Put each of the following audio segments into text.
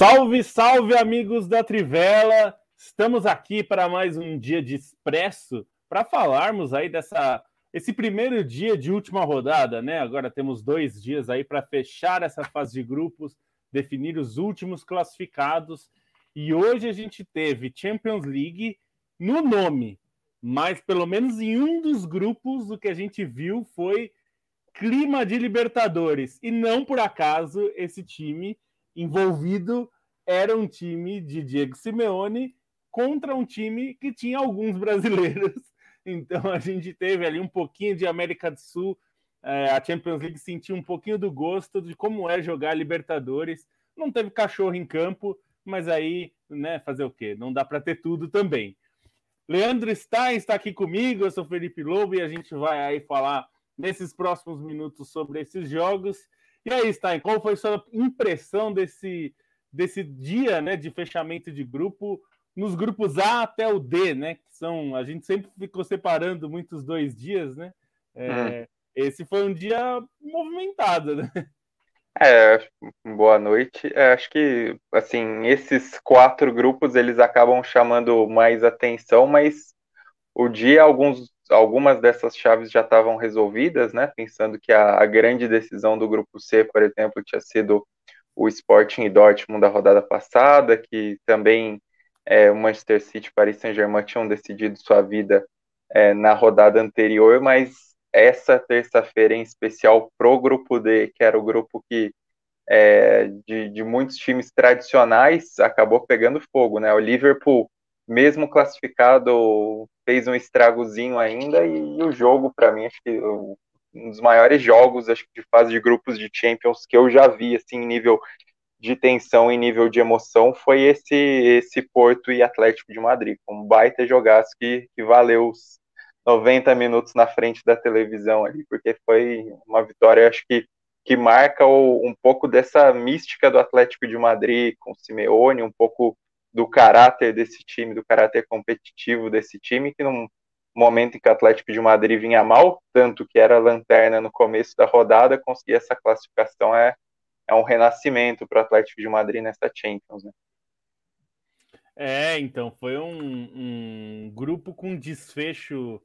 Salve, salve, amigos da Trivela! Estamos aqui para mais um dia de expresso para falarmos aí dessa esse primeiro dia de última rodada, né? Agora temos dois dias aí para fechar essa fase de grupos, definir os últimos classificados. E hoje a gente teve Champions League no nome, mas pelo menos em um dos grupos o que a gente viu foi clima de Libertadores. E não por acaso esse time envolvido era um time de Diego Simeone contra um time que tinha alguns brasileiros. Então a gente teve ali um pouquinho de América do Sul. É, a Champions League sentiu um pouquinho do gosto de como é jogar Libertadores. Não teve cachorro em campo, mas aí, né, fazer o quê? Não dá para ter tudo também. Leandro Stein está aqui comigo, eu sou Felipe Lobo e a gente vai aí falar nesses próximos minutos sobre esses jogos. E aí, Stein, qual foi a sua impressão desse, desse dia né, de fechamento de grupo nos grupos A até o D, né? Que são. A gente sempre ficou separando muitos dois dias, né? É, hum. Esse foi um dia movimentado, né? É, boa noite. É, acho que assim, esses quatro grupos eles acabam chamando mais atenção, mas o dia alguns algumas dessas chaves já estavam resolvidas, né? Pensando que a, a, grande decisão do grupo C, por exemplo, tinha sido o Sporting e Dortmund da rodada passada, que também é, o Manchester City e Paris Saint-Germain tinham decidido sua vida é, na rodada anterior, mas essa terça-feira em especial pro grupo D, que era o grupo que é, de, de muitos times tradicionais, acabou pegando fogo, né? O Liverpool mesmo classificado, fez um estragozinho ainda e, o jogo, para mim, acho que um dos maiores jogos acho que de fase de grupos de Champions que eu já vi, assim, nível de tensão e nível de emoção, foi esse esse Porto e Atlético de Madrid, um baita jogaço que, que valeu os 90 minutos na frente da televisão ali, porque foi uma vitória, acho que que marca o, um pouco dessa mística do Atlético de Madrid com Simeone, um pouco do caráter desse time, do caráter competitivo desse time, que num momento em que o Atlético de Madrid vinha mal, tanto que era lanterna no começo da rodada, conseguir essa classificação é, é um renascimento para o Atlético de Madrid nessa Champions. Né? É, então, foi um, um grupo com desfecho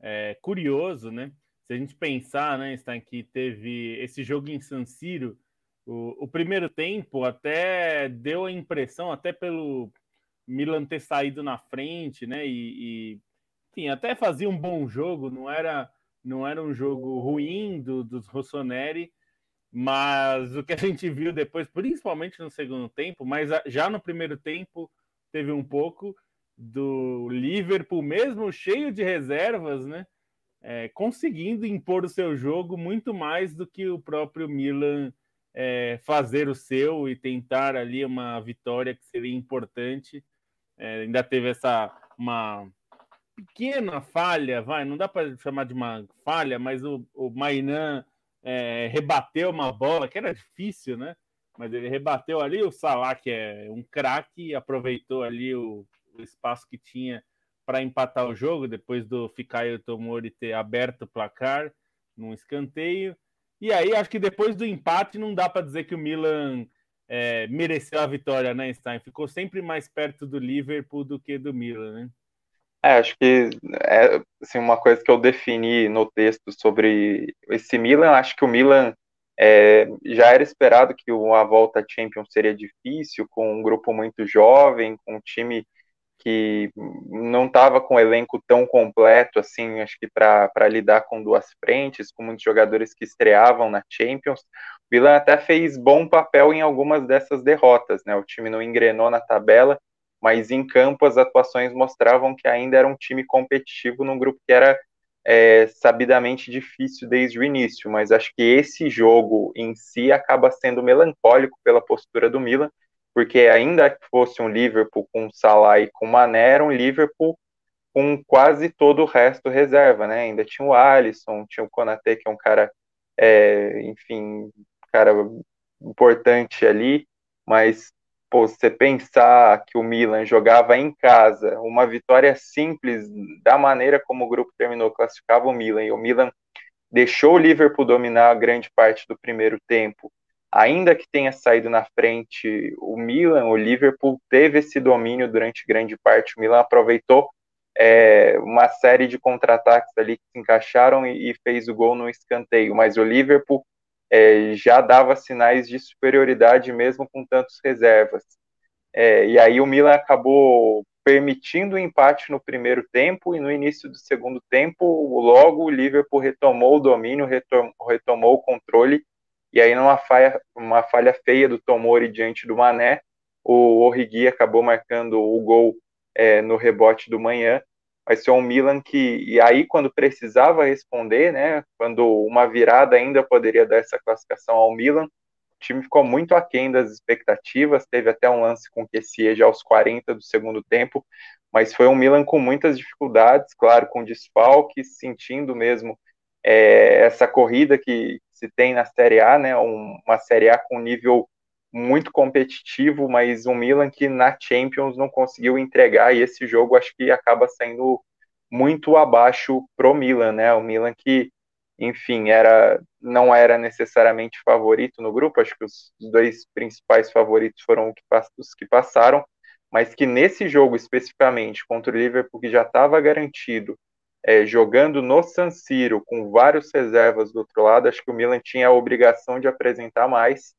é, curioso, né? Se a gente pensar, né, está que teve esse jogo em San Siro, o, o, primeiro tempo até deu a impressão, até pelo Milan ter saído na frente, né? E, e enfim, até fazia um bom jogo, não era, não era um jogo ruim do, dos Rossoneri, mas o que a gente viu depois, principalmente no segundo tempo, mas já no primeiro tempo teve um pouco do Liverpool, mesmo cheio de reservas, né? É, conseguindo impor o seu jogo muito mais do que o próprio Milan é, fazer o seu e tentar ali uma vitória que seria importante. É, ainda teve essa uma pequena falha, vai, não dá para chamar de uma falha, mas o, o Mainan é, rebateu uma bola que era difícil, né? Mas ele rebateu ali, o Salah, que é um craque, aproveitou ali o, o espaço que tinha para empatar o jogo, depois do Fikayo Tomori ter aberto o placar num escanteio. E aí, acho que depois do empate, não dá para dizer que o Milan é, mereceu a vitória, né, Stein? Ficou sempre mais perto do Liverpool do que do Milan, né? É, acho que é assim, uma coisa que eu defini no texto sobre esse Milan, acho que o Milan é, já era esperado que a volta à Champions seria difícil, com um grupo muito jovem, com um time que não estava com o elenco tão completo assim, acho que para lidar com duas frentes, com muitos jogadores que estreavam na Champions. O Milan até fez bom papel em algumas dessas derrotas, né? O time não engrenou na tabela, mas em campo as atuações mostravam que ainda era um time competitivo num grupo que era é, sabidamente difícil desde o início. Mas acho que esse jogo em si acaba sendo melancólico pela postura do Milan porque ainda que fosse um Liverpool com Salah e com Mané, era um Liverpool com quase todo o resto reserva, né? Ainda tinha o Alisson, tinha o Konaté, que é um cara, é, enfim, cara importante ali, mas pô, você pensar que o Milan jogava em casa, uma vitória simples da maneira como o grupo terminou, classificava o Milan, e o Milan deixou o Liverpool dominar a grande parte do primeiro tempo, ainda que tenha saído na frente o Milan, o Liverpool teve esse domínio durante grande parte. O Milan aproveitou é, uma série de contra-ataques ali que se encaixaram e, e, fez o gol no escanteio, mas o Liverpool é, já dava sinais de superioridade mesmo com tantos reservas. É, e aí o Milan acabou permitindo o empate no primeiro tempo e no início do segundo tempo, logo o Liverpool retomou o domínio, retomou o controle e aí numa falha, uma falha feia do Tomori diante do Mané, o Orrigui acabou marcando o gol é, no rebote do manhã, mas foi um Milan que, e aí quando precisava responder, né, quando uma virada ainda poderia dar essa classificação ao Milan, o time ficou muito aquém das expectativas, teve até um lance com Kessie já aos 40 do segundo tempo, mas foi um Milan com muitas dificuldades, claro, com desfalques, sentindo mesmo é, essa corrida que se tem na Série A, né, um, uma Série A com nível muito competitivo, mas um Milan que na Champions não conseguiu entregar, e esse jogo acho que acaba sendo muito abaixo pro Milan, né, o Milan que enfim, era não era necessariamente favorito no grupo, acho que os dois principais favoritos foram os que passaram, mas que nesse jogo especificamente contra o Liverpool, que já estava garantido, é, jogando no San Siro, com vários reservas do outro lado, acho que o Milan tinha a obrigação de apresentar mais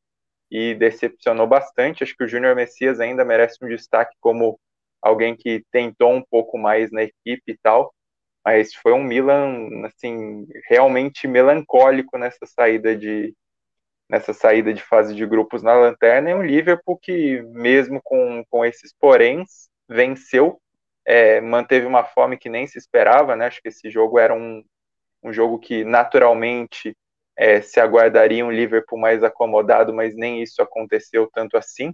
e decepcionou bastante. Acho que o Júnior Messias ainda merece um destaque como alguém que tentou um pouco mais na equipe e tal, mas foi um Milan assim realmente melancólico nessa saída de nessa saída de fase de grupos na lanterna e um Liverpool que mesmo com, com esses poréns venceu é, manteve uma fome que nem se esperava né? Acho que esse jogo era um, um jogo que naturalmente é, se aguardaria um Liverpool mais acomodado mas nem isso aconteceu tanto assim.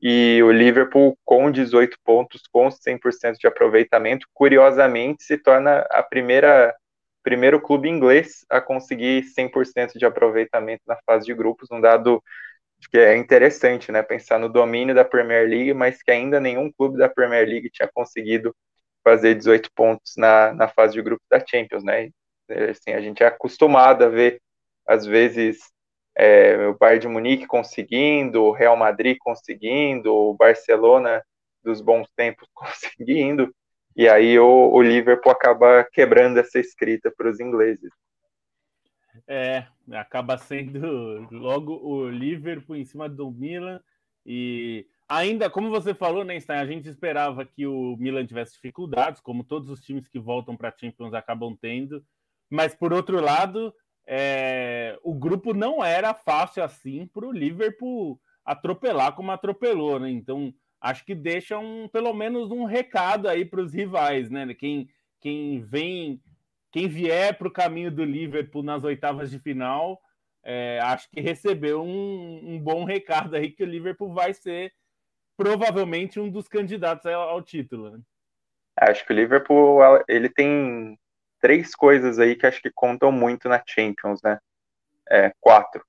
E o Liverpool, com 18 pontos, com 100% de aproveitamento, curiosamente se torna a primeira primeiro clube inglês a conseguir 100% de aproveitamento na fase de grupos, um dado que é interessante, né? Pensar no domínio da Premier League, mas que ainda nenhum clube da Premier League tinha conseguido fazer 18 pontos na, na fase de grupos da Champions, né? Assim, a gente é acostumado a ver, às vezes, é, o Bayern de Munique conseguindo, o Real Madrid conseguindo, o Barcelona dos bons tempos conseguindo, e aí o, o Liverpool acaba quebrando essa escrita para os ingleses. É, acaba sendo logo o Liverpool em cima do Milan e ainda, como você falou, né, Stein, a gente esperava que o Milan tivesse dificuldades, como todos os times que voltam para a Champions acabam tendo, mas por outro lado, é, o grupo não era fácil assim para o Liverpool atropelar como atropelou, né? Então acho que deixa um, pelo menos um recado aí para os rivais, né? Quem, quem vem, quem vier para o caminho do Liverpool nas oitavas de final, é, acho que recebeu um, um, bom recado aí que o Liverpool vai ser provavelmente um dos candidatos ao, ao título. Né? Acho que o Liverpool ele tem três coisas aí que acho que contam muito na Champions, né? É, quatro.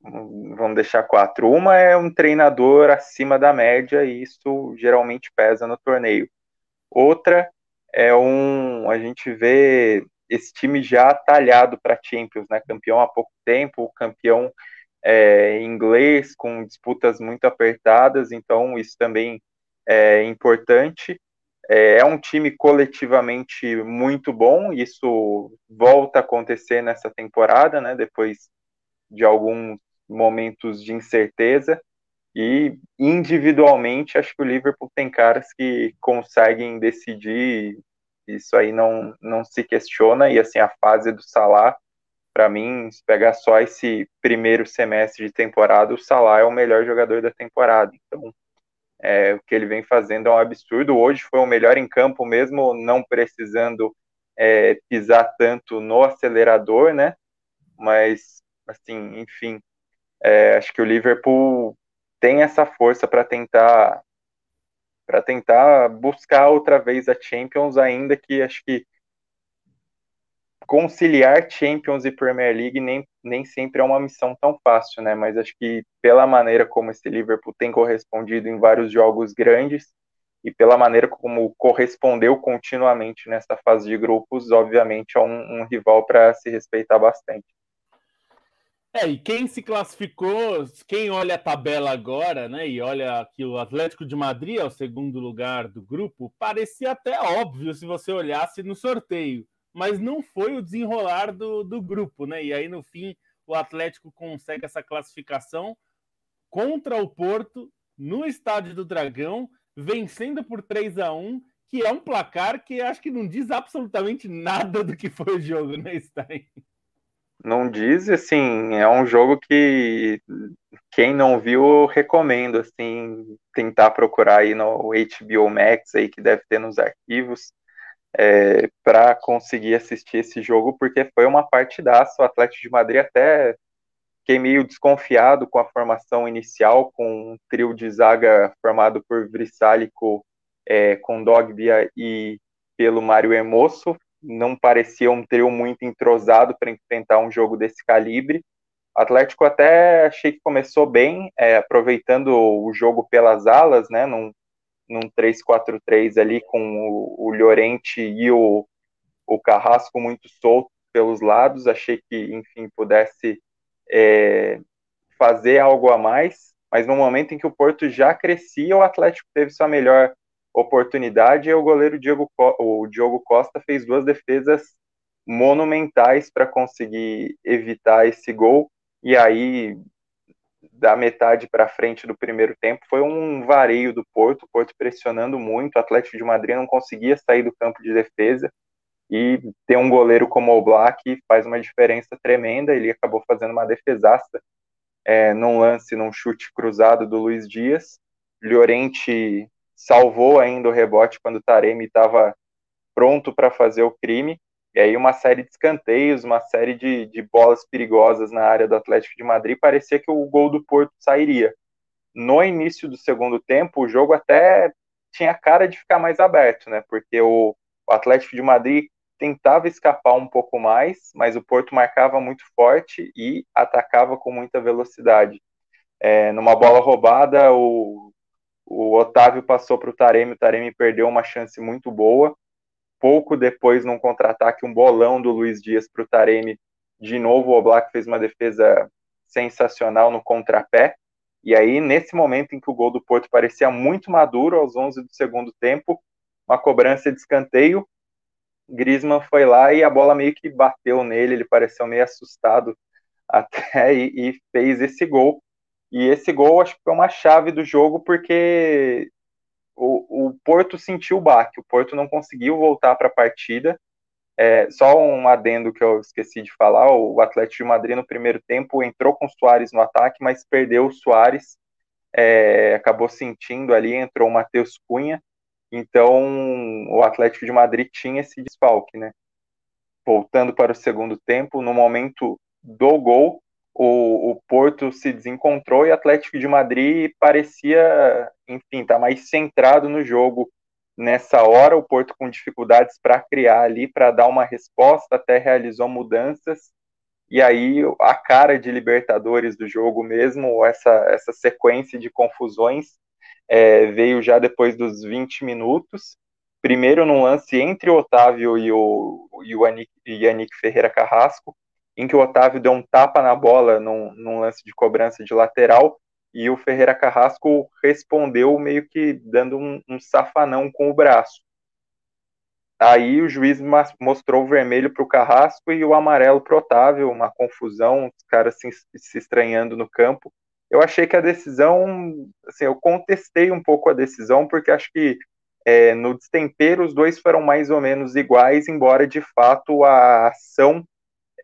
Vamos deixar quatro. Uma é um treinador acima da média e isso geralmente pesa no torneio. Outra é um. A gente vê esse time já talhado para Champions, né? Campeão há pouco tempo, campeão é, inglês com disputas muito apertadas, então isso também é importante. É, é um time coletivamente muito bom, isso volta a acontecer nessa temporada, né? Depois de alguns momentos de incerteza. E individualmente, acho que o Liverpool tem caras que conseguem decidir, isso aí não, não se questiona. E assim, a fase do Salah, para mim, se pegar só esse primeiro semestre de temporada, o Salah é o melhor jogador da temporada. Então, é, o que ele vem fazendo é um absurdo. Hoje foi o melhor em campo, mesmo não precisando é, pisar tanto no acelerador, né? Mas, assim, enfim, é, acho que o Liverpool tem essa força para tentar para tentar buscar outra vez a Champions, ainda que acho que conciliar Champions e Premier League nem, nem sempre é uma missão tão fácil, né? Mas acho que pela maneira como esse Liverpool tem correspondido em vários jogos grandes e pela maneira como correspondeu continuamente nessa fase de grupos, obviamente é um, um rival para se respeitar bastante. É, e quem se classificou, quem olha a tabela agora, né, e olha que o Atlético de Madrid é o segundo lugar do grupo, parecia até óbvio se você olhasse no sorteio, mas não foi o desenrolar do, do grupo, né? E aí no fim o Atlético consegue essa classificação contra o Porto no Estádio do Dragão, vencendo por 3 a 1 que é um placar que acho que não diz absolutamente nada do que foi o jogo, né, Stein? Não diz, assim, é um jogo que quem não viu, recomendo, assim, tentar procurar aí no HBO Max aí que deve ter nos arquivos é, para conseguir assistir esse jogo, porque foi uma partidaça, o Atlético de Madrid até fiquei meio desconfiado com a formação inicial, com um trio de zaga formado por Vrsálico, é, com Dogbia e pelo Mário Hermoso, não parecia um trio muito entrosado para enfrentar um jogo desse calibre. O Atlético até achei que começou bem, é, aproveitando o jogo pelas alas, né, num, num 3-4-3 ali com o, o Llorente e o, o Carrasco muito solto pelos lados. Achei que, enfim, pudesse é, fazer algo a mais, mas no momento em que o Porto já crescia, o Atlético teve sua melhor oportunidade o goleiro Diego, o Diogo Costa fez duas defesas monumentais para conseguir evitar esse gol. E aí, da metade para frente do primeiro tempo, foi um vareio do Porto, o Porto pressionando muito, o Atlético de Madrid não conseguia sair do campo de defesa. E ter um goleiro como o Black faz uma diferença tremenda. Ele acabou fazendo uma defesaça é, num lance, num chute cruzado do Luiz Dias. Llorente salvou ainda o rebote quando o Taremi estava pronto para fazer o crime. E aí uma série de escanteios, uma série de, de bolas perigosas na área do Atlético de Madrid, parecia que o gol do Porto sairia. No início do segundo tempo, o jogo até tinha cara de ficar mais aberto, né? Porque o, o Atlético de Madrid tentava escapar um pouco mais, mas o Porto marcava muito forte e atacava com muita velocidade. É, numa bola roubada, o o Otávio passou para o Taremi, o Taremi perdeu uma chance muito boa. Pouco depois, num contra-ataque, um bolão do Luiz Dias para o Taremi. De novo, o Oblak fez uma defesa sensacional no contrapé. E aí, nesse momento em que o gol do Porto parecia muito maduro, aos 11 do segundo tempo, uma cobrança de escanteio, Griezmann foi lá e a bola meio que bateu nele, ele pareceu meio assustado até e, e fez esse gol. E esse gol acho que foi uma chave do jogo porque o, o Porto sentiu o baque, o Porto não conseguiu voltar para a partida. É, só um adendo que eu esqueci de falar: o Atlético de Madrid no primeiro tempo entrou com o Soares no ataque, mas perdeu o Soares, é, acabou sentindo ali, entrou o Matheus Cunha. Então o Atlético de Madrid tinha esse desfalque, né? Voltando para o segundo tempo, no momento do gol, o, o Porto se desencontrou e o Atlético de Madrid parecia, enfim, tá mais centrado no jogo nessa hora. O Porto com dificuldades para criar ali, para dar uma resposta, até realizou mudanças. E aí a cara de Libertadores do jogo mesmo, essa, essa sequência de confusões, é, veio já depois dos 20 minutos. Primeiro num lance entre o Otávio e o, o Yannick Ferreira Carrasco, em que o Otávio deu um tapa na bola num, num lance de cobrança de lateral e o Ferreira Carrasco respondeu meio que dando um, um safanão com o braço. Aí o juiz mostrou o vermelho para o Carrasco e o amarelo para o Otávio, uma confusão, os caras se, se estranhando no campo. Eu achei que a decisão, assim, eu contestei um pouco a decisão, porque acho que é, no destempero os dois foram mais ou menos iguais, embora de fato a ação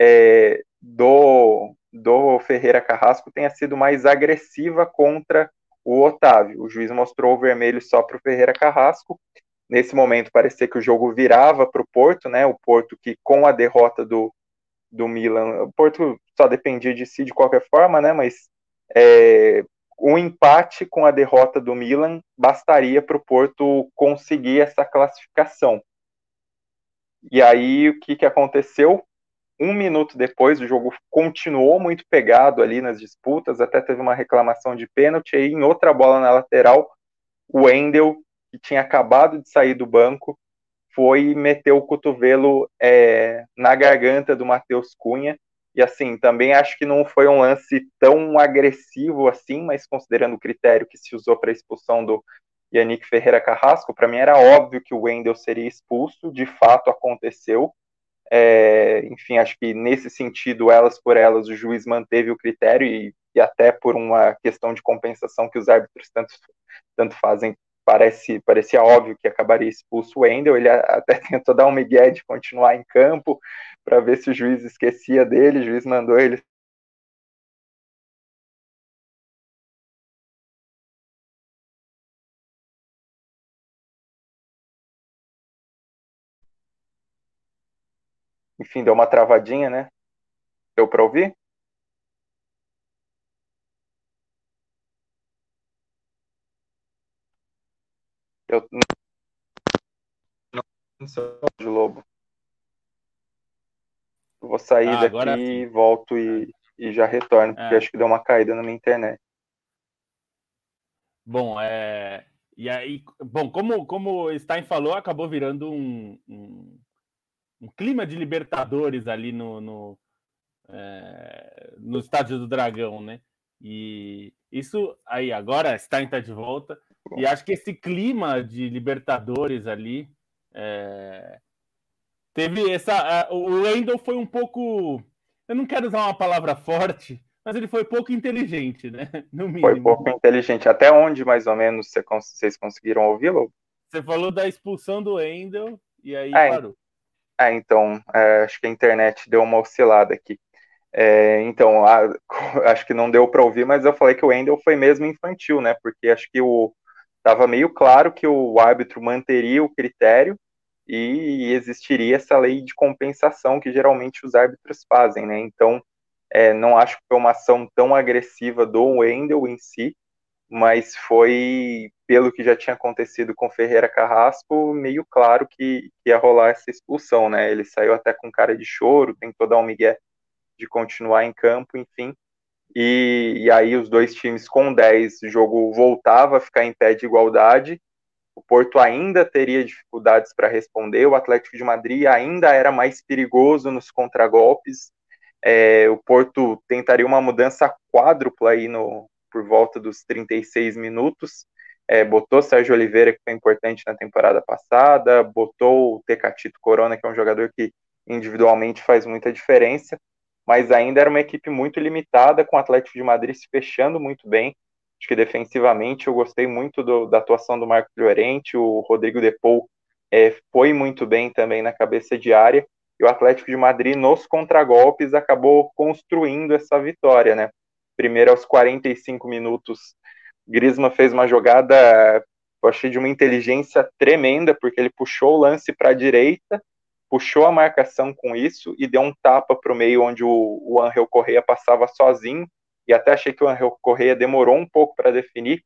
é, do, do Ferreira Carrasco tenha sido mais agressiva contra o Otávio. O juiz mostrou o vermelho só para o Ferreira Carrasco. Nesse momento parecia que o jogo virava para o Porto, né? O Porto que com a derrota do, do Milan, o Porto só dependia de si de qualquer forma, né? Mas é, um empate com a derrota do Milan bastaria para o Porto conseguir essa classificação. E aí o que, que aconteceu? Um minuto depois, o jogo continuou muito pegado ali nas disputas, até teve uma reclamação de pênalti, aí em outra bola na lateral, o Wendel, que tinha acabado de sair do banco, foi meter o cotovelo é, na garganta do Matheus Cunha, E assim, também acho que não foi um lance tão agressivo assim, mas considerando o critério que se usou para a expulsão do Yannick Ferreira Carrasco, para mim era óbvio que o Wendel seria expulso, de fato aconteceu. É, enfim, acho que nesse sentido, elas por elas, o juiz manteve o critério e, e até por uma questão de compensação que os árbitros tanto, tanto fazem, parece, parecia óbvio que acabaria expulso o Wendel. Ele até tentou dar um migué de continuar em campo para ver se o juiz esquecia dele, o juiz mandou ele Enfim, deu uma travadinha, né? Deu para ouvir? Eu não sou de lobo. vou sair ah, daqui, volto e, e já retorno, porque é. acho que deu uma caída na minha internet. Bom, é... e aí, bom, como, como o Stein falou, acabou virando um, um um clima de Libertadores ali no, no, é, no Estádio do Dragão, né? E isso aí agora está de volta e acho que esse clima de Libertadores ali é, teve essa. o Wendel foi um pouco. Eu não quero usar uma palavra forte, mas ele foi pouco inteligente, né? Foi pouco inteligente. Até onde mais ou menos vocês conseguiram ouvi-lo? Você falou da expulsão do Wendel e aí é, parou. Ah, então, é, acho que a internet deu uma oscilada aqui. É, então, a, acho que não deu para ouvir, mas eu falei que o Wendel foi mesmo infantil, né? Porque acho que o estava meio claro que o árbitro manteria o critério e existiria essa lei de compensação que geralmente os árbitros fazem, né? Então, é, não acho que foi uma ação tão agressiva do Wendel em si, mas foi, pelo que já tinha acontecido com Ferreira Carrasco, meio claro que, ia rolar essa expulsão, né? Ele saiu até com cara de choro, tentou dar um migué de continuar em campo, enfim. E, e aí os dois times com 10, o jogo voltava a ficar em pé de igualdade. O Porto ainda teria dificuldades para responder, o Atlético de Madrid ainda era mais perigoso nos contragolpes. É, o Porto tentaria uma mudança quádrupla aí no, por volta dos 36 minutos. É, botou Sérgio Oliveira, que foi importante na temporada passada, botou o Tecatito Corona, que é um jogador que individualmente faz muita diferença, mas ainda era uma equipe muito limitada, com o Atlético de Madrid se fechando muito bem. Acho que defensivamente eu gostei muito do, da atuação do Marco Llorente, o Rodrigo Depou é, foi muito bem também na cabeça de área, e o Atlético de Madrid, nos contragolpes, acabou construindo essa vitória, né? primeiro aos 45 minutos, Griezmann fez uma jogada, eu achei de uma inteligência tremenda, porque ele puxou o lance para a direita, puxou a marcação com isso e deu um tapa para o meio onde o, o Angel Correia passava sozinho, e até achei que o Angel Correia demorou um pouco para definir,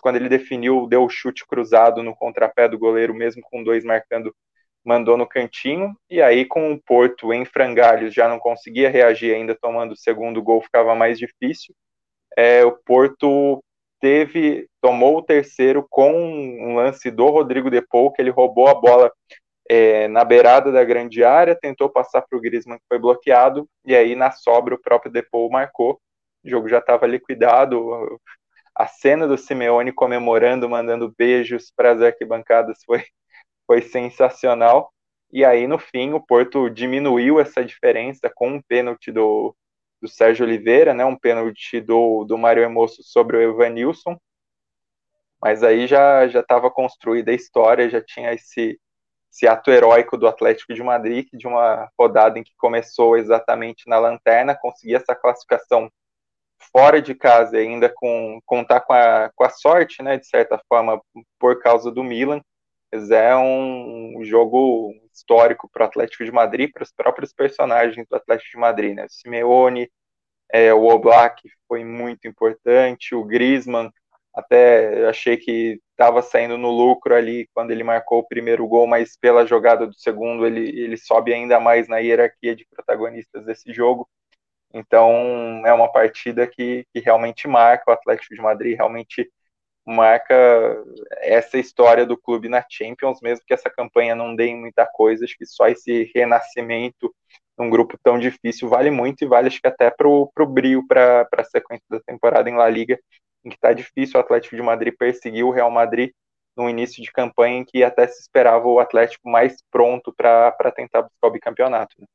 quando ele definiu, deu o chute cruzado no contrapé do goleiro, mesmo com dois marcando mandou no cantinho, e aí com o Porto em frangalhos já não conseguia reagir ainda tomando o segundo gol, ficava mais difícil. É, o Porto teve, tomou o terceiro com um lance do Rodrigo Depou, que ele roubou a bola é, na beirada da grande área, tentou passar para o Griezmann, que foi bloqueado, e aí na sobra o próprio Depou marcou, o jogo já estava liquidado, a cena do Simeone comemorando, mandando beijos para as arquibancadas foi foi sensacional. E aí, no fim, o Porto diminuiu essa diferença com um pênalti do, do Sérgio Oliveira, né, um pênalti do, do Mário Emoço sobre o Evanilson. Mas aí já já estava construída a história, já tinha esse, esse ato heróico do Atlético de Madrid, de uma rodada em que começou exatamente na lanterna, conseguir essa classificação fora de casa, ainda com contar com a, com a sorte, né, de certa forma, por causa do Milan, mas é um jogo histórico para o Atlético de Madrid, para os próprios personagens do Atlético de Madrid, né? O Simeone, é, o Oblak foi muito importante, o Griezmann, até achei que estava saindo no lucro ali quando ele marcou o primeiro gol, mas pela jogada do segundo ele, ele sobe ainda mais na hierarquia de protagonistas desse jogo. Então é uma partida que, que realmente marca o Atlético de Madrid, realmente marca essa história do clube na Champions, mesmo que essa campanha não dê muita coisa, acho que só esse renascimento num grupo tão difícil vale muito e vale acho que até para o brilho para a sequência da temporada em La Liga, em que está difícil o Atlético de Madrid perseguir o Real Madrid no início de campanha em que até se esperava o Atlético mais pronto para tentar buscar o bicampeonato. Né?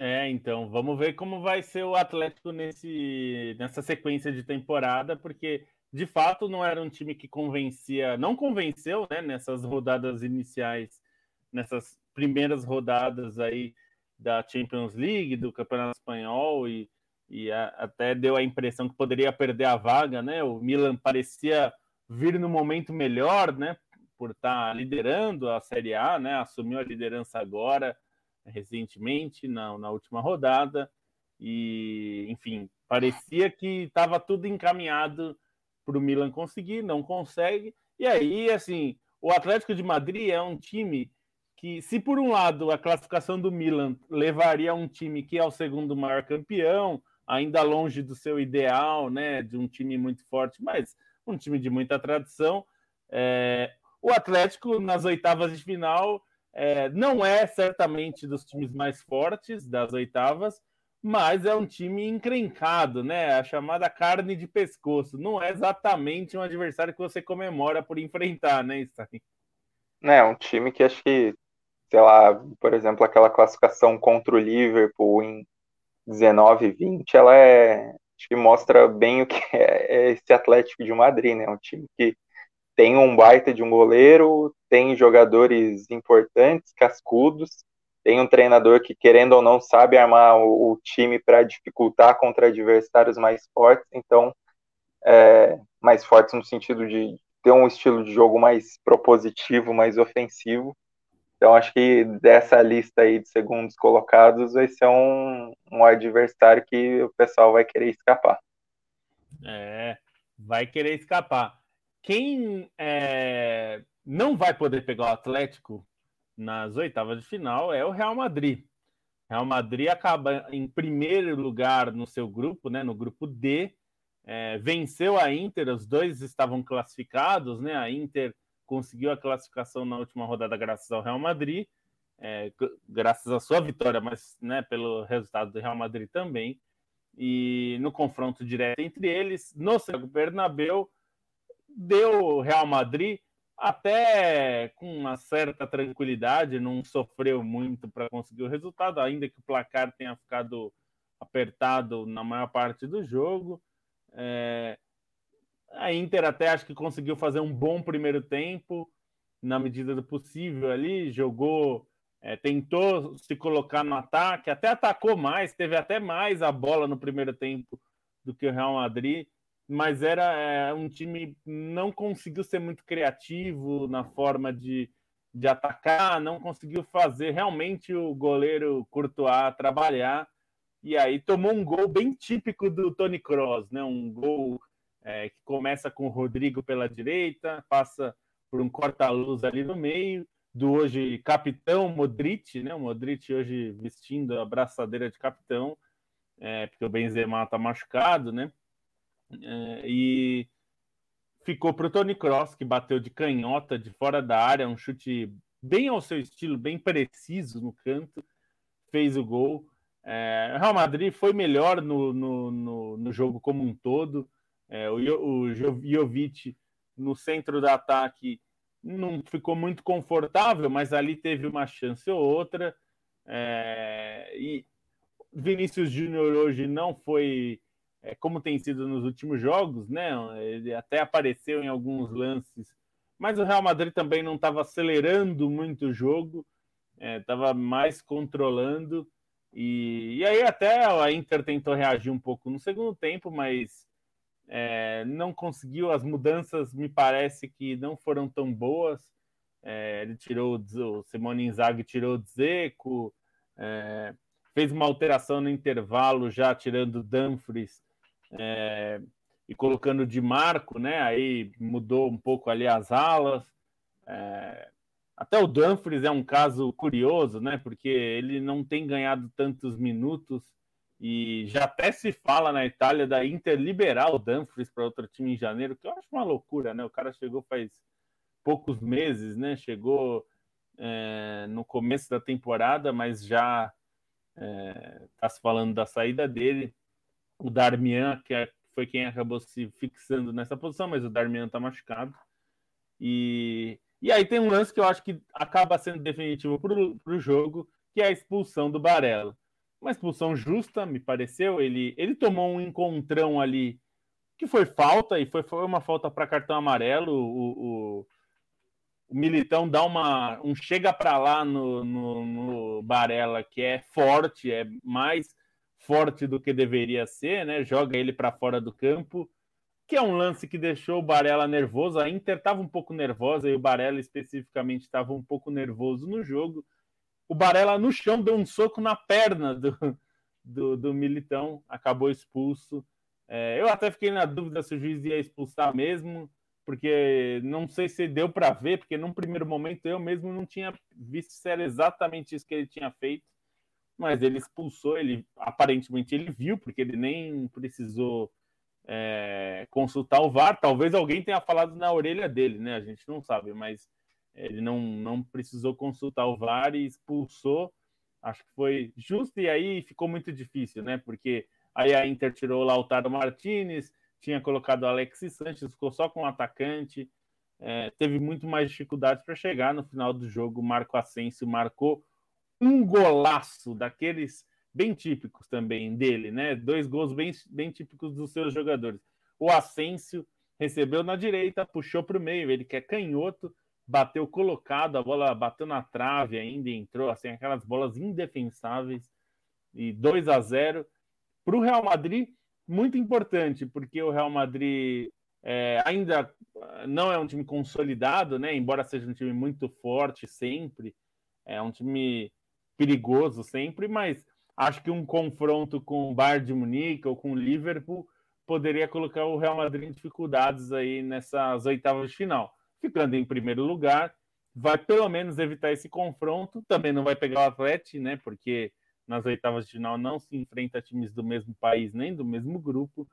É, então, vamos ver como vai ser o Atlético nesse, nessa sequência de temporada, porque de fato não era um time que convencia, não convenceu, né, nessas rodadas iniciais, nessas primeiras rodadas aí da Champions League, do Campeonato Espanhol e, e a, até deu a impressão que poderia perder a vaga, né? O Milan parecia vir no momento melhor, né? Por estar tá liderando a Série A, né? Assumiu a liderança agora, recentemente, na, na última rodada. E, enfim, parecia que estava tudo encaminhado para o Milan conseguir, não consegue. E aí, assim, o Atlético de Madrid é um time que, se por um lado a classificação do Milan levaria um time que é o segundo maior campeão, ainda longe do seu ideal, né, de um time muito forte, mas um time de muita tradição, é, o Atlético nas oitavas de final é, não é certamente dos times mais fortes das oitavas, mas é um time encrencado, né? A chamada carne de pescoço. Não é exatamente um adversário que você comemora por enfrentar, né, Stein? É, um time que acho que sei lá, por exemplo, aquela classificação contra o Liverpool em 19 e 20, ela é, acho que mostra bem o que é, é esse Atlético de Madrid, né? Um time que tem um baita de um goleiro, tem jogadores importantes, cascudos, tem um treinador que, querendo ou não, sabe armar o, o time para dificultar contra adversários mais fortes, então, é, mais fortes no sentido de ter um estilo de jogo mais propositivo, mais ofensivo. Então, acho que dessa lista aí de segundos colocados vai ser um, um adversário que o pessoal vai querer escapar. É, vai querer escapar. Quem é, não vai poder pegar o Atlético nas oitavas de final é o Real Madrid. Real Madrid acaba em primeiro lugar no seu grupo, né, no grupo D, é, venceu a Inter, os dois estavam classificados, né? A Inter conseguiu a classificação na última rodada graças ao Real Madrid, é, graças à sua vitória, mas né, pelo resultado do Real Madrid também. E no confronto direto entre eles, no Santiago Bernabéu, deu Real Madrid até com uma certa tranquilidade, não sofreu muito para conseguir o resultado, ainda que o placar tenha ficado apertado na maior parte do jogo. É, a Inter até acho que conseguiu fazer um bom primeiro tempo, na medida do possível ali, jogou, é, tentou se colocar no ataque, até atacou mais, teve até mais a bola no primeiro tempo do que o Real Madrid, mas era é, um time não conseguiu ser muito criativo na forma de, de atacar, não conseguiu fazer realmente o goleiro Courtois trabalhar, e aí tomou um gol bem típico do Tony Kroos, né? Um gol é, que começa com o Rodrigo pela direita, passa por um corta-luz ali no meio, do hoje capitão Modric, né? O Modric hoje vestindo a braçadeira de capitão, é, porque o Benzema está machucado, né? É, e ficou para o Tony Cross, que bateu de canhota de fora da área, um chute bem ao seu estilo, bem preciso no canto, fez o gol. É, o Real Madrid foi melhor no, no, no, no jogo como um todo. É, o, o Jovic no centro do ataque não ficou muito confortável, mas ali teve uma chance ou outra. É, e Vinícius Júnior hoje não foi é, como tem sido nos últimos jogos, né? Ele até apareceu em alguns lances, mas o Real Madrid também não estava acelerando muito o jogo, estava é, mais controlando. E, e aí até a Inter tentou reagir um pouco no segundo tempo, mas é, não conseguiu, as mudanças me parece que não foram tão boas. É, ele tirou o Simone Inzaghi tirou o Zeco, é, fez uma alteração no intervalo já tirando Dumfries é, e colocando de Marco, né? Aí mudou um pouco ali as alas. É, até o Dumfries é um caso curioso, né? Porque ele não tem ganhado tantos minutos e já até se fala na Itália da Inter liberar o Dumfries para outro time em janeiro, que eu acho uma loucura, né? O cara chegou faz poucos meses, né? Chegou é, no começo da temporada, mas já Está é, se falando da saída dele. O Darmian, que é, foi quem acabou se fixando nessa posição, mas o Darmian está machucado. E, e aí tem um lance que eu acho que acaba sendo definitivo para o jogo, que é a expulsão do Barella. Uma expulsão justa, me pareceu. Ele, ele tomou um encontrão ali que foi falta, e foi, foi uma falta para cartão amarelo. O, o, o, Militão dá uma, um chega para lá no, no, no Barella, que é forte, é mais forte do que deveria ser, né? Joga ele para fora do campo, que é um lance que deixou o Barella nervoso. A Inter estava um pouco nervosa e o Barella especificamente estava um pouco nervoso no jogo. O Barella no chão deu um soco na perna do, do, do Militão, acabou expulso. É, eu até fiquei na dúvida se o juiz ia expulsar mesmo, porque não sei se deu para ver, porque num primeiro momento eu mesmo não tinha visto se era exatamente isso que ele tinha feito, mas ele expulsou, ele aparentemente ele viu, porque ele nem precisou é, consultar o VAR. Talvez alguém tenha falado na orelha dele, né? A gente não sabe, mas ele não, não precisou consultar o VAR e expulsou. Acho que foi justo, e aí ficou muito difícil, né? Porque Aí a Inter tirou o Lautaro Martinez, tinha colocado o Alexis Sanches, ficou só com o atacante. É, teve muito mais dificuldades para chegar. No final do jogo, Marco Asensio marcou um golaço daqueles bem típicos também dele, né? Dois gols bem, bem típicos dos seus jogadores. O Asensio recebeu na direita, puxou para o meio, ele que é canhoto, bateu colocado, a bola bateu na trave ainda entrou, assim, aquelas bolas indefensáveis. E 2 a 0 para o Real Madrid, muito importante, porque o Real Madrid é, ainda não é um time consolidado, né? Embora seja um time muito forte sempre, é um time perigoso sempre, mas acho que um confronto com o Bayern de Munique ou com o Liverpool poderia colocar o Real Madrid em dificuldades aí nessas oitavas de final. Ficando em primeiro lugar, vai pelo menos evitar esse confronto. Também não vai pegar o Atlético, né? Porque nas oitavas de final não se enfrenta times do mesmo país nem do mesmo grupo.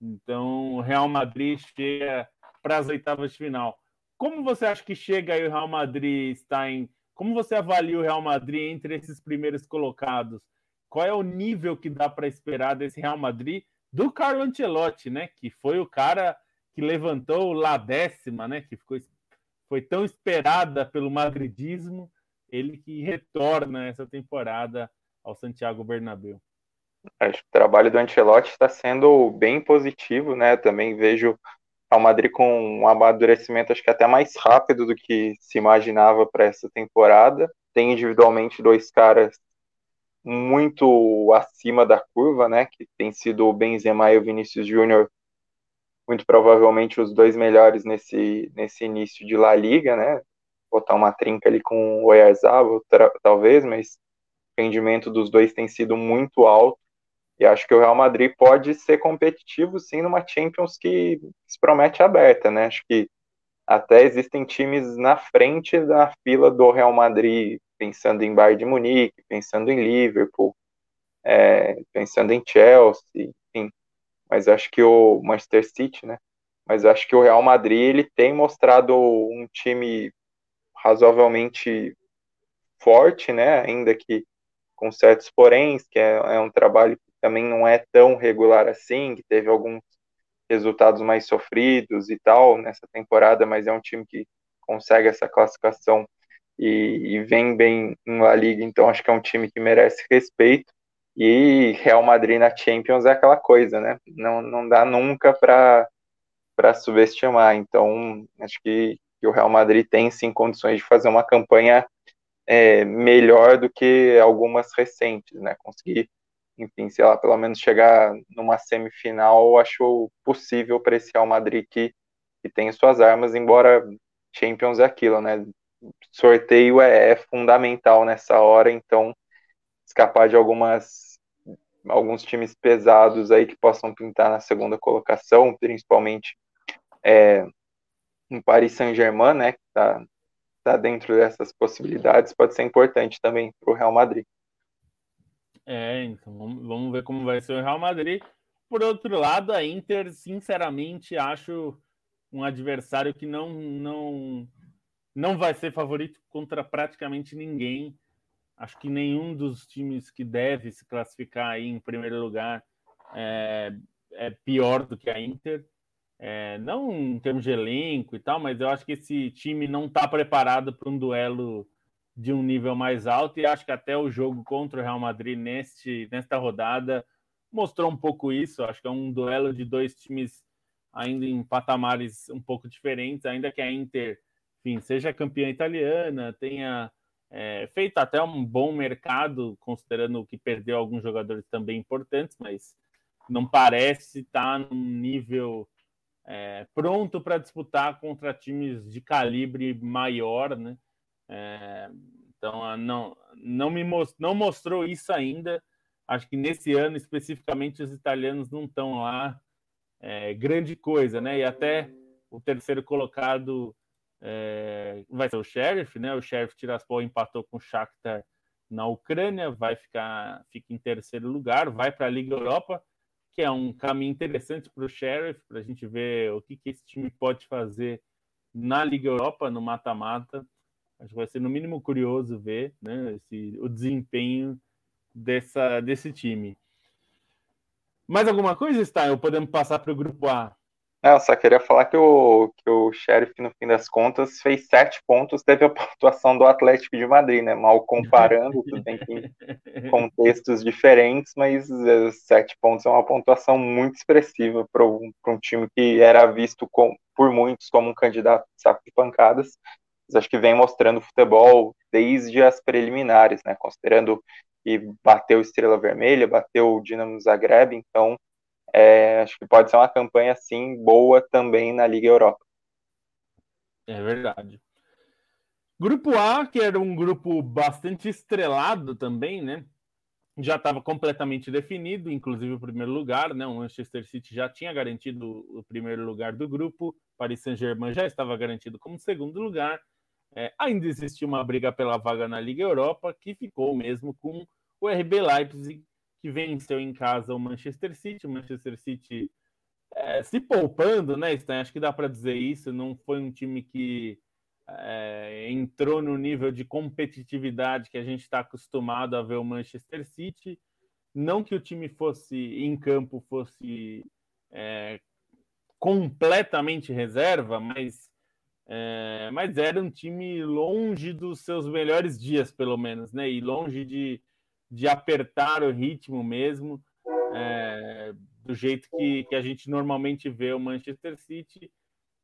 Então, o Real Madrid chega para as oitavas de final. Como você acha que chega aí o Real Madrid está em? Como você avalia o Real Madrid entre esses primeiros colocados? Qual é o nível que dá para esperar desse Real Madrid do Carlo Ancelotti, né? Que foi o cara que levantou lá décima, né? Que ficou foi tão esperada pelo madridismo, ele que retorna essa temporada ao Santiago Bernabéu. Acho que o trabalho do Ancelotti está sendo bem positivo, né? Também vejo o Madrid com um amadurecimento acho que até mais rápido do que se imaginava para essa temporada. Tem individualmente dois caras muito acima da curva, né? Que tem sido o Benzema e o Vinícius Júnior, muito provavelmente os dois melhores nesse, nesse início de La Liga, né? Botar uma trinca ali com o Oyarzabal, talvez, mas rendimento dos dois tem sido muito alto. E acho que o Real Madrid pode ser competitivo sim numa Champions que se promete aberta, né? Acho que até existem times na frente da fila do Real Madrid, pensando em Bayern de Munique, pensando em Liverpool, é, pensando em Chelsea, enfim. Mas acho que o Manchester City, né? Mas acho que o Real Madrid ele tem mostrado um time razoavelmente forte, né? Ainda que com certos poréns, que é, é um trabalho que também não é tão regular assim, que teve alguns resultados mais sofridos e tal nessa temporada, mas é um time que consegue essa classificação e, e, vem bem em La Liga, então acho que é um time que merece respeito. E Real Madrid na Champions é aquela coisa, né? Não, não dá nunca para subestimar. Então, acho que, que o Real Madrid tem sim condições de fazer uma campanha é, melhor do que algumas recentes, né? Conseguir, enfim, sei lá, pelo menos chegar numa semifinal, acho possível para esse Real Madrid que, que tem suas armas, embora Champions é aquilo, né? Sorteio é, é fundamental nessa hora, então escapar de algumas alguns times pesados aí que possam pintar na segunda colocação, principalmente é, um Paris Saint-Germain, né, que está está dentro dessas possibilidades pode ser importante também para o Real Madrid. É, então vamos, ver como vai ser o Real Madrid. Por outro lado, a Inter, sinceramente, acho um adversário que não, não, não vai ser favorito contra praticamente ninguém. Acho que nenhum dos times que deve se classificar aí em primeiro lugar é, é pior do que a Inter. É, não em termos de elenco e tal, mas eu acho que esse time não está preparado para um duelo de um nível mais alto e acho que até o jogo contra o Real Madrid neste, nesta rodada mostrou um pouco isso. Acho que é um duelo de dois times ainda em patamares um pouco diferentes, ainda que a Inter, enfim, seja campeã italiana, tenha é, feito até um bom mercado, considerando que perdeu alguns jogadores também importantes, mas não parece estar num nível é, pronto para disputar contra times de calibre maior, né? É, então não não me most, não mostrou isso ainda. Acho que nesse ano especificamente os italianos não estão lá é, grande coisa, né? E até o terceiro colocado é, vai ser o Sheriff, né? O Sheriff Tiraspol empatou com o Shakhtar na Ucrânia, vai ficar fica em terceiro lugar, vai para a Liga Europa, que é um caminho interessante para o Sheriff, para a gente ver o que, que esse time pode fazer na Liga Europa, no mata-mata. Acho que vai ser no mínimo curioso ver né, esse, o desempenho dessa, desse time. Mais alguma coisa, Stein? podemos passar para o grupo A? Não, só queria falar que o, que o Sheriff, no fim das contas, fez sete pontos, teve a pontuação do Atlético de Madrid, né? Mal comparando, tudo bem que contextos diferentes, mas é, sete pontos é uma pontuação muito expressiva para um, um, time que era visto com, por muitos como um candidato de saco de pancadas. Acho que vem mostrando futebol desde as preliminares, né? Considerando que bateu Estrela Vermelha, bateu o Dinamo Zagreb, então é, acho que pode ser uma campanha assim boa também na Liga Europa. É verdade. Grupo A, que era um grupo bastante estrelado também, né? Já estava completamente definido, inclusive o primeiro lugar, né? O Manchester City já tinha garantido o primeiro lugar do grupo, Paris Saint-Germain já estava garantido como segundo lugar. É, ainda existia uma briga pela vaga na Liga Europa, que ficou mesmo com o RB Leipzig que venceu em casa o Manchester City. O Manchester City é, se poupando, né, Stan? Acho que dá para dizer isso. Não foi um time que é, entrou no nível de competitividade que a gente está acostumado a ver o Manchester City. Não que o time fosse em campo fosse é, completamente reserva, mas é, mas era um time longe dos seus melhores dias, pelo menos, né? E longe de, de apertar o ritmo mesmo, é, do jeito que, que a gente normalmente vê o Manchester City,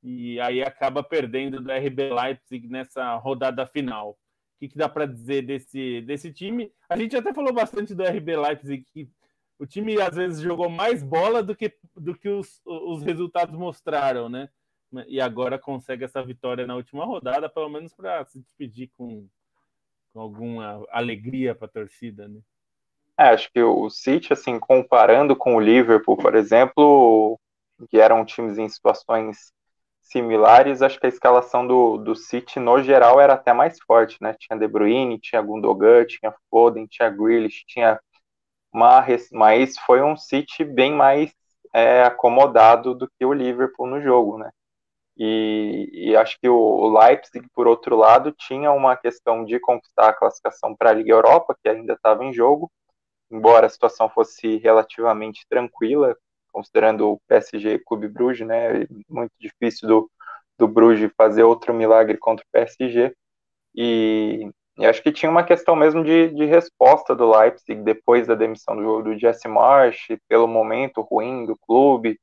e aí acaba perdendo do RB Leipzig nessa rodada final. O que, que dá para dizer desse, desse time? A gente até falou bastante do RB Leipzig, que o time às vezes jogou mais bola do que, do que os, os resultados mostraram, né? E agora consegue essa vitória na última rodada, pelo menos para se despedir com, com alguma alegria para a torcida, né? É, acho que o City, assim, comparando com o Liverpool, por exemplo, que eram times em situações similares, acho que a escalação do, do City, no geral, era até mais forte, né? Tinha De Bruyne, tinha Gundogan, tinha Foden, tinha Grealish, tinha Mahrez, mas foi um City bem mais é, acomodado do que o Liverpool no jogo, né? E, e, acho que o, Leipzig, por outro lado, tinha uma questão de conquistar a classificação para a Liga Europa, que ainda estava em jogo, embora a situação fosse relativamente tranquila, considerando o PSG Clube Bruges, né? Muito difícil do, do Bruges fazer outro milagre contra o PSG. E, e acho que tinha uma questão mesmo de, de resposta do Leipzig depois da demissão do, do Jesse Marsh, pelo momento ruim do clube,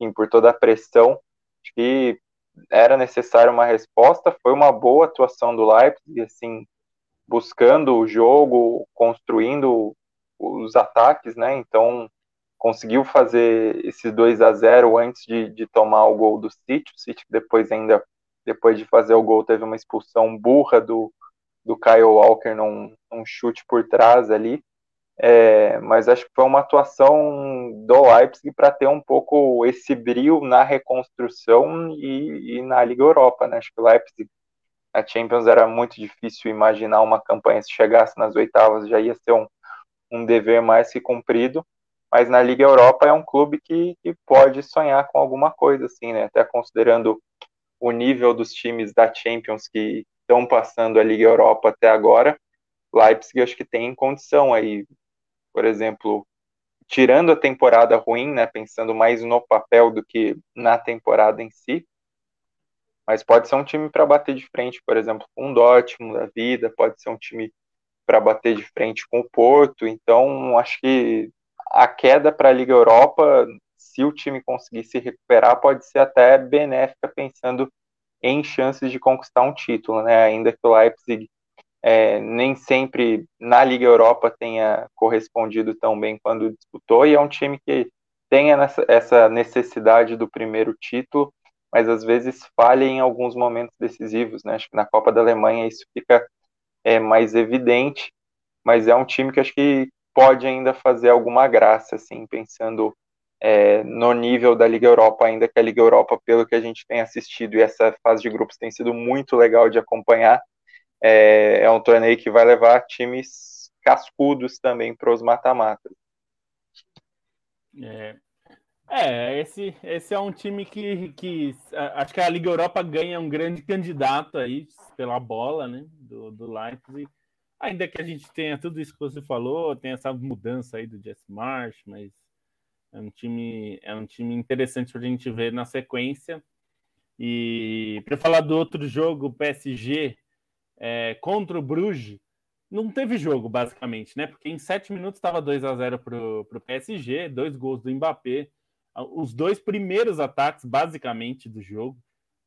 enfim, por toda a pressão. Acho que era necessária uma resposta. Foi uma boa atuação do Leipzig, assim, buscando o jogo, construindo os ataques, né? Então conseguiu fazer esses 2 a 0 antes de, de tomar o gol do City. O City depois ainda, depois de fazer o gol, teve uma expulsão burra do, do Kyle Walker num, num chute por trás ali. É, mas acho que foi uma atuação do Leipzig para ter um pouco esse brilho na reconstrução e, e, na Liga Europa, né? Acho que o Leipzig na Champions era muito difícil imaginar uma campanha se chegasse nas oitavas já ia ser um, um dever mais que cumprido, mas na Liga Europa é um clube que, que pode sonhar com alguma coisa assim, né? Até considerando o nível dos times da Champions que estão passando a Liga Europa até agora, Leipzig acho que tem condição aí, por exemplo, tirando a temporada ruim, né, pensando mais no papel do que na temporada em si, mas pode ser um time para bater de frente, por exemplo, com o Dortmund da vida, pode ser um time para bater de frente com o Porto, então acho que a queda para a Liga Europa, se o time conseguir se recuperar, pode ser até benéfica pensando em chances de conquistar um título, né? Ainda que o Leipzig é, nem sempre na Liga Europa tenha correspondido tão bem quando disputou, e é um time que tem essa necessidade do primeiro título, mas às vezes falha em alguns momentos decisivos, né? Acho que na Copa da Alemanha isso fica é, mais evidente, mas é um time que acho que pode ainda fazer alguma graça, assim, pensando é, no nível da Liga Europa, ainda que a Liga Europa, pelo que a gente tem assistido, e essa fase de grupos tem sido muito legal de acompanhar, é, é um torneio que vai levar times cascudos também para os mata-matas. É, é, esse, esse é um time que, que acho que a Liga Europa ganha um grande candidato aí pela bola, né, do, do Leipzig. Ainda que a gente tenha tudo isso que você falou, tem essa mudança aí do Jesse Marsh, mas é um time, é um time interessante para a gente ver na sequência. E para falar do outro jogo, PSG é, contra o Bruges, não teve jogo, basicamente, né? Porque em sete minutos estava 2 a 0 para o PSG, dois gols do Mbappé. Os dois primeiros ataques, basicamente, do jogo.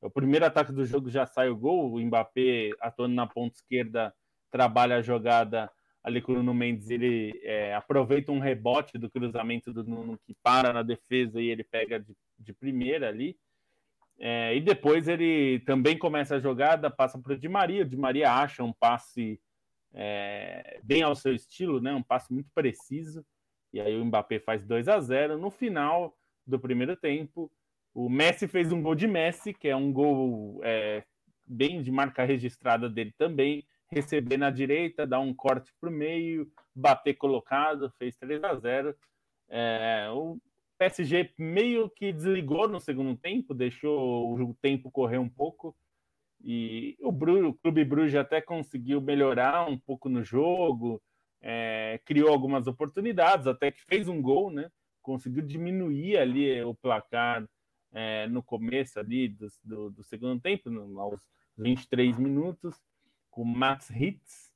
O primeiro ataque do jogo já sai o gol, o Mbappé atuando na ponta esquerda trabalha a jogada ali com o Nuno Mendes, ele é, aproveita um rebote do cruzamento do Nuno que para na defesa e ele pega de, de primeira ali. É, e depois ele também começa a jogada, passa para o Di Maria. O Di Maria acha um passe é, bem ao seu estilo, né? um passe muito preciso. E aí o Mbappé faz 2 a 0 No final do primeiro tempo, o Messi fez um gol de Messi, que é um gol é, bem de marca registrada dele também receber na direita, dar um corte para o meio, bater colocado, fez 3 a 0 é, O PSG meio que desligou no segundo tempo, deixou o tempo correr um pouco. E o, o Clube Bruges até conseguiu melhorar um pouco no jogo, é, criou algumas oportunidades, até que fez um gol, né? Conseguiu diminuir ali o placar é, no começo ali do, do, do segundo tempo, aos 23 minutos com Max Hitz,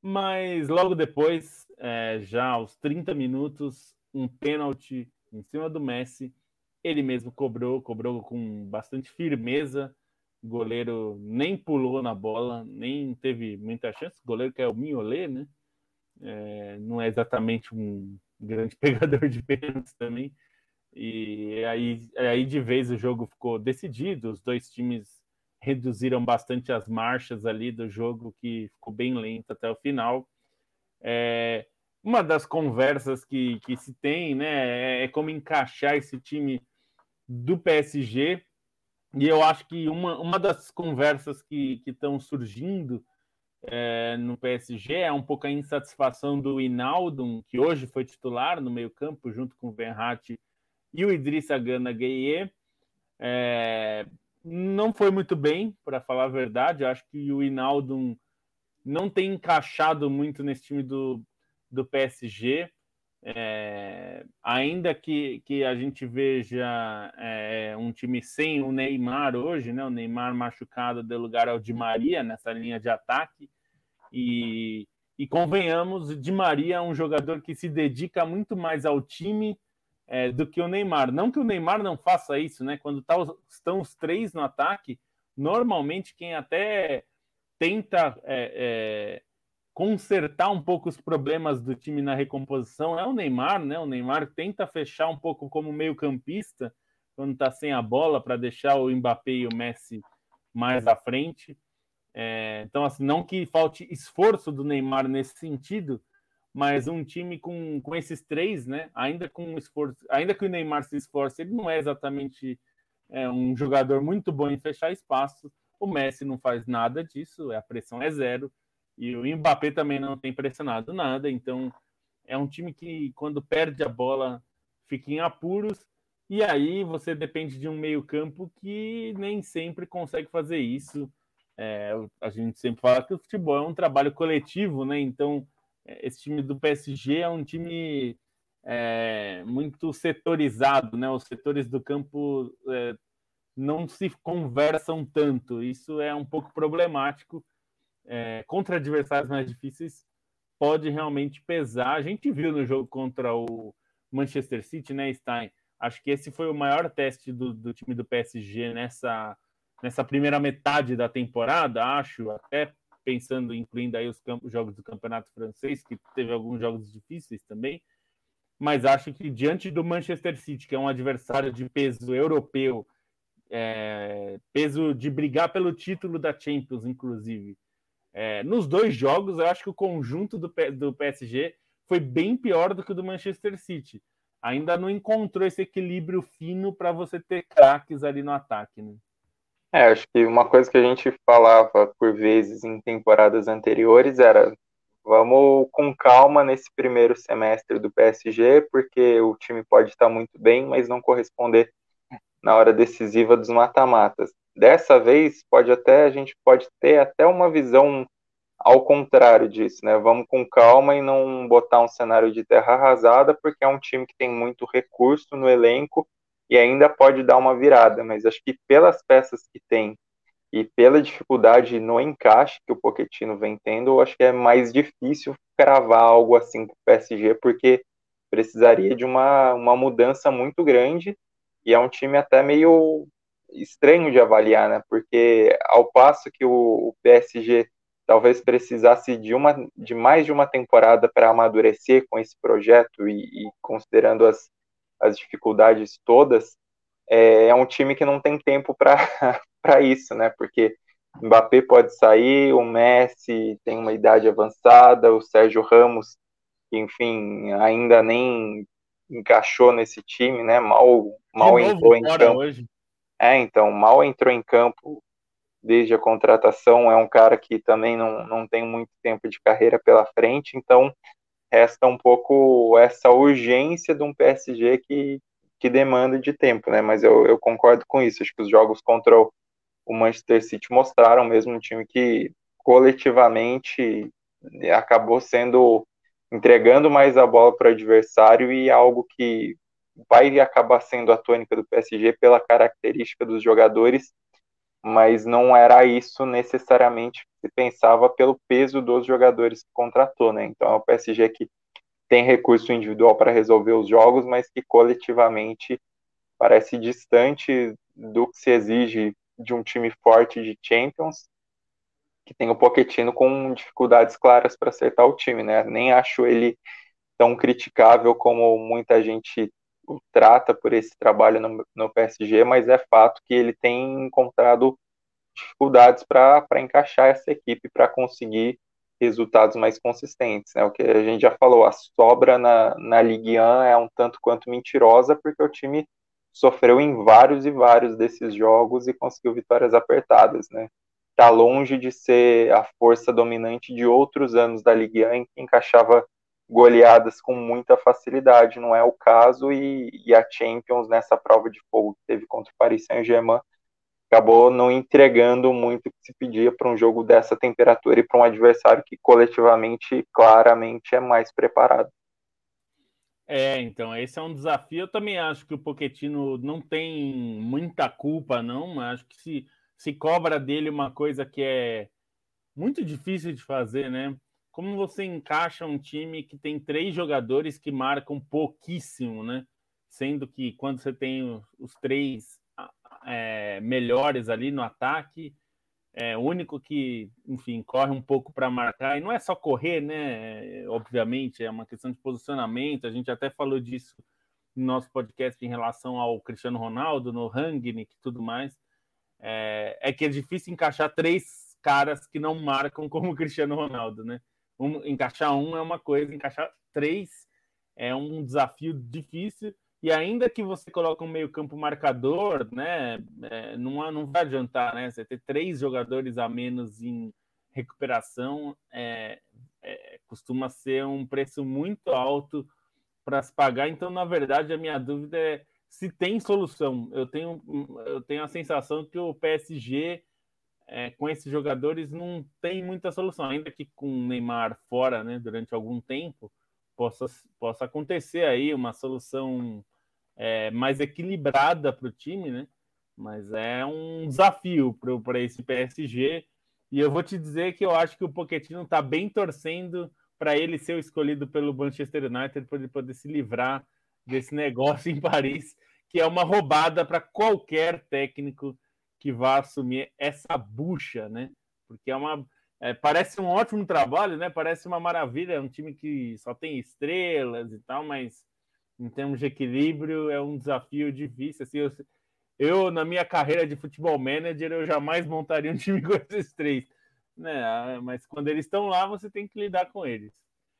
mas logo depois, é, já aos 30 minutos, um pênalti em cima do Messi, ele mesmo cobrou, cobrou com bastante firmeza, o goleiro nem pulou na bola, nem teve muita chance, o goleiro que é o Mignolet, né? É, não é exatamente um grande pegador de pênaltis também, e aí, aí de vez o jogo ficou decidido, os dois times reduziram bastante as marchas ali do jogo, que ficou bem lento até o final. É, uma das conversas que, que se tem né, é, é como encaixar esse time do PSG. E eu acho que uma, uma das conversas que estão surgindo é, no PSG é um pouco a insatisfação do Inaldo, que hoje foi titular no meio-campo, junto com o Verratti e o Idrissa Gana Gueye. É, não foi muito bem, para falar a verdade. Eu acho que o Hinaldo não tem encaixado muito nesse time do, do PSG. É, ainda que, que a gente veja é, um time sem o Neymar hoje, né? O Neymar machucado deu lugar ao Di Maria nessa linha de ataque. E, e convenhamos, Di Maria é um jogador que se dedica muito mais ao time é, do que o Neymar. Não que o Neymar não faça isso, né? Quando tá, estão os três no ataque, normalmente quem até tenta é, é, consertar um pouco os problemas do time na recomposição é o Neymar, né? O Neymar tenta fechar um pouco como meio-campista quando está sem a bola para deixar o Mbappé e o Messi mais à frente. É, então, assim, não que falte esforço do Neymar nesse sentido, mas um time com, com esses três, né? Ainda com esforço, ainda que o Neymar se esforce, ele não é exatamente é, um jogador muito bom em fechar espaço. O Messi não faz nada disso, a pressão é zero. E o Mbappé também não tem pressionado nada, então é um time que, quando perde a bola, fica em apuros. E aí você depende de um meio-campo que nem sempre consegue fazer isso. É, a gente sempre fala que o futebol é um trabalho coletivo, né? Então, é, esse time do PSG é um time é, muito setorizado, né? Os setores do campo é, não se conversam tanto. Isso é um pouco problemático. É, contra adversários mais difíceis, pode realmente pesar. A gente viu no jogo contra o Manchester City, né, Stein? Acho que esse foi o maior teste do, do time do PSG nessa, nessa primeira metade da temporada, acho, até pensando, incluindo aí os campos, jogos do Campeonato Francês, que teve alguns jogos difíceis também, mas acho que diante do Manchester City, que é um adversário de peso europeu, é, peso de brigar pelo título da Champions, inclusive, é, nos dois jogos, eu acho que o conjunto do, do PSG foi bem pior do que o do Manchester City. Ainda não encontrou esse equilíbrio fino para você ter craques ali no ataque. Né? É, acho que uma coisa que a gente falava por vezes em temporadas anteriores era vamos com calma nesse primeiro semestre do PSG, porque o time pode estar muito bem, mas não corresponder na hora decisiva dos mata-matas. Dessa vez, pode até a gente pode ter até uma visão ao contrário disso, né? Vamos com calma e não botar um cenário de terra arrasada, porque é um time que tem muito recurso no elenco e ainda pode dar uma virada, mas acho que pelas peças que tem e pela dificuldade no encaixe que o Pochettino vem tendo, eu acho que é mais difícil cravar algo assim para o PSG, porque precisaria de uma, uma mudança muito grande e é um time até meio estranho de avaliar, né? Porque ao passo que o, o PSG talvez precisasse de uma de mais de uma temporada para amadurecer com esse projeto e, e considerando as, as dificuldades todas, é, é um time que não tem tempo para isso, né? Porque Mbappé pode sair, o Messi tem uma idade avançada, o Sérgio Ramos, enfim, ainda nem encaixou nesse time, né? Mal, mal entrou em campo. Hoje. É, então, mal entrou em campo desde a contratação, é um cara que também não, não tem muito tempo de carreira pela frente, então resta um pouco essa urgência de um PSG que, que demanda de tempo, né? Mas eu, eu concordo com isso, acho que os jogos contra o, Manchester City mostraram mesmo um time que coletivamente acabou sendo entregando mais a bola para o adversário e algo que vai acabar sendo a tônica do PSG pela característica dos jogadores, mas não era isso necessariamente que se pensava pelo peso dos jogadores que contratou, né? Então é o PSG que tem recurso individual para resolver os jogos, mas que coletivamente parece distante do que se exige de um time forte de Champions, que tem o Pochettino com dificuldades claras para acertar o time, né? Nem acho ele tão criticável como muita gente o trata por esse trabalho no, no PSG, mas é fato que ele tem encontrado dificuldades para encaixar essa equipe para conseguir resultados mais consistentes. Né? O que a gente já falou, a sobra na, na Ligue 1 é um tanto quanto mentirosa, porque o time sofreu em vários e vários desses jogos e conseguiu vitórias apertadas. Né? Está longe de ser a força dominante de outros anos da Ligue 1, em que encaixava goleadas com muita facilidade, não é o caso, e, e a Champions nessa prova de fogo que teve contra o Paris Saint-Germain acabou não entregando muito o que se pedia para um jogo dessa temperatura e para um adversário que coletivamente, claramente, é mais preparado. É, então, esse é um desafio. Eu também acho que o Poquetino não tem muita culpa, não. Acho que se, se cobra dele uma coisa que é muito difícil de fazer, né? Como você encaixa um time que tem três jogadores que marcam pouquíssimo, né? Sendo que quando você tem os três é, melhores ali no ataque, é o único que, enfim, corre um pouco para marcar, e não é só correr, né? Obviamente, é uma questão de posicionamento. A gente até falou disso no nosso podcast em relação ao Cristiano Ronaldo, no Rangnick e tudo mais. É, é que é difícil encaixar três caras que não marcam como o Cristiano Ronaldo, né? Um, encaixar um é uma coisa, encaixar três é um desafio difícil. E ainda que você coloque um meio-campo marcador, né, é, não, não vai adiantar, né? Você ter três jogadores a menos em recuperação é, é, costuma ser um preço muito alto para se pagar. Então, na verdade, a minha dúvida é se tem solução. Eu tenho, eu tenho a sensação que o PSG é, com esses jogadores não tem muita solução, ainda que com o Neymar fora, né, durante algum tempo, possa, possa acontecer aí uma solução é, mais equilibrada para o time, né? Mas é um desafio para esse PSG. E eu vou te dizer que eu acho que o Pochettino está bem torcendo para ele ser escolhido pelo Manchester United para ele poder se livrar desse negócio em Paris, que é uma roubada para qualquer técnico que vá assumir essa bucha, né? Porque é uma é, parece um ótimo trabalho, né? Parece uma maravilha, é um time que só tem estrelas e tal, mas em termos de equilíbrio é um desafio difícil. Assim, eu, eu na minha carreira de futebol manager eu jamais montaria um time com esses três, né? Mas quando eles estão lá, você tem que lidar com eles.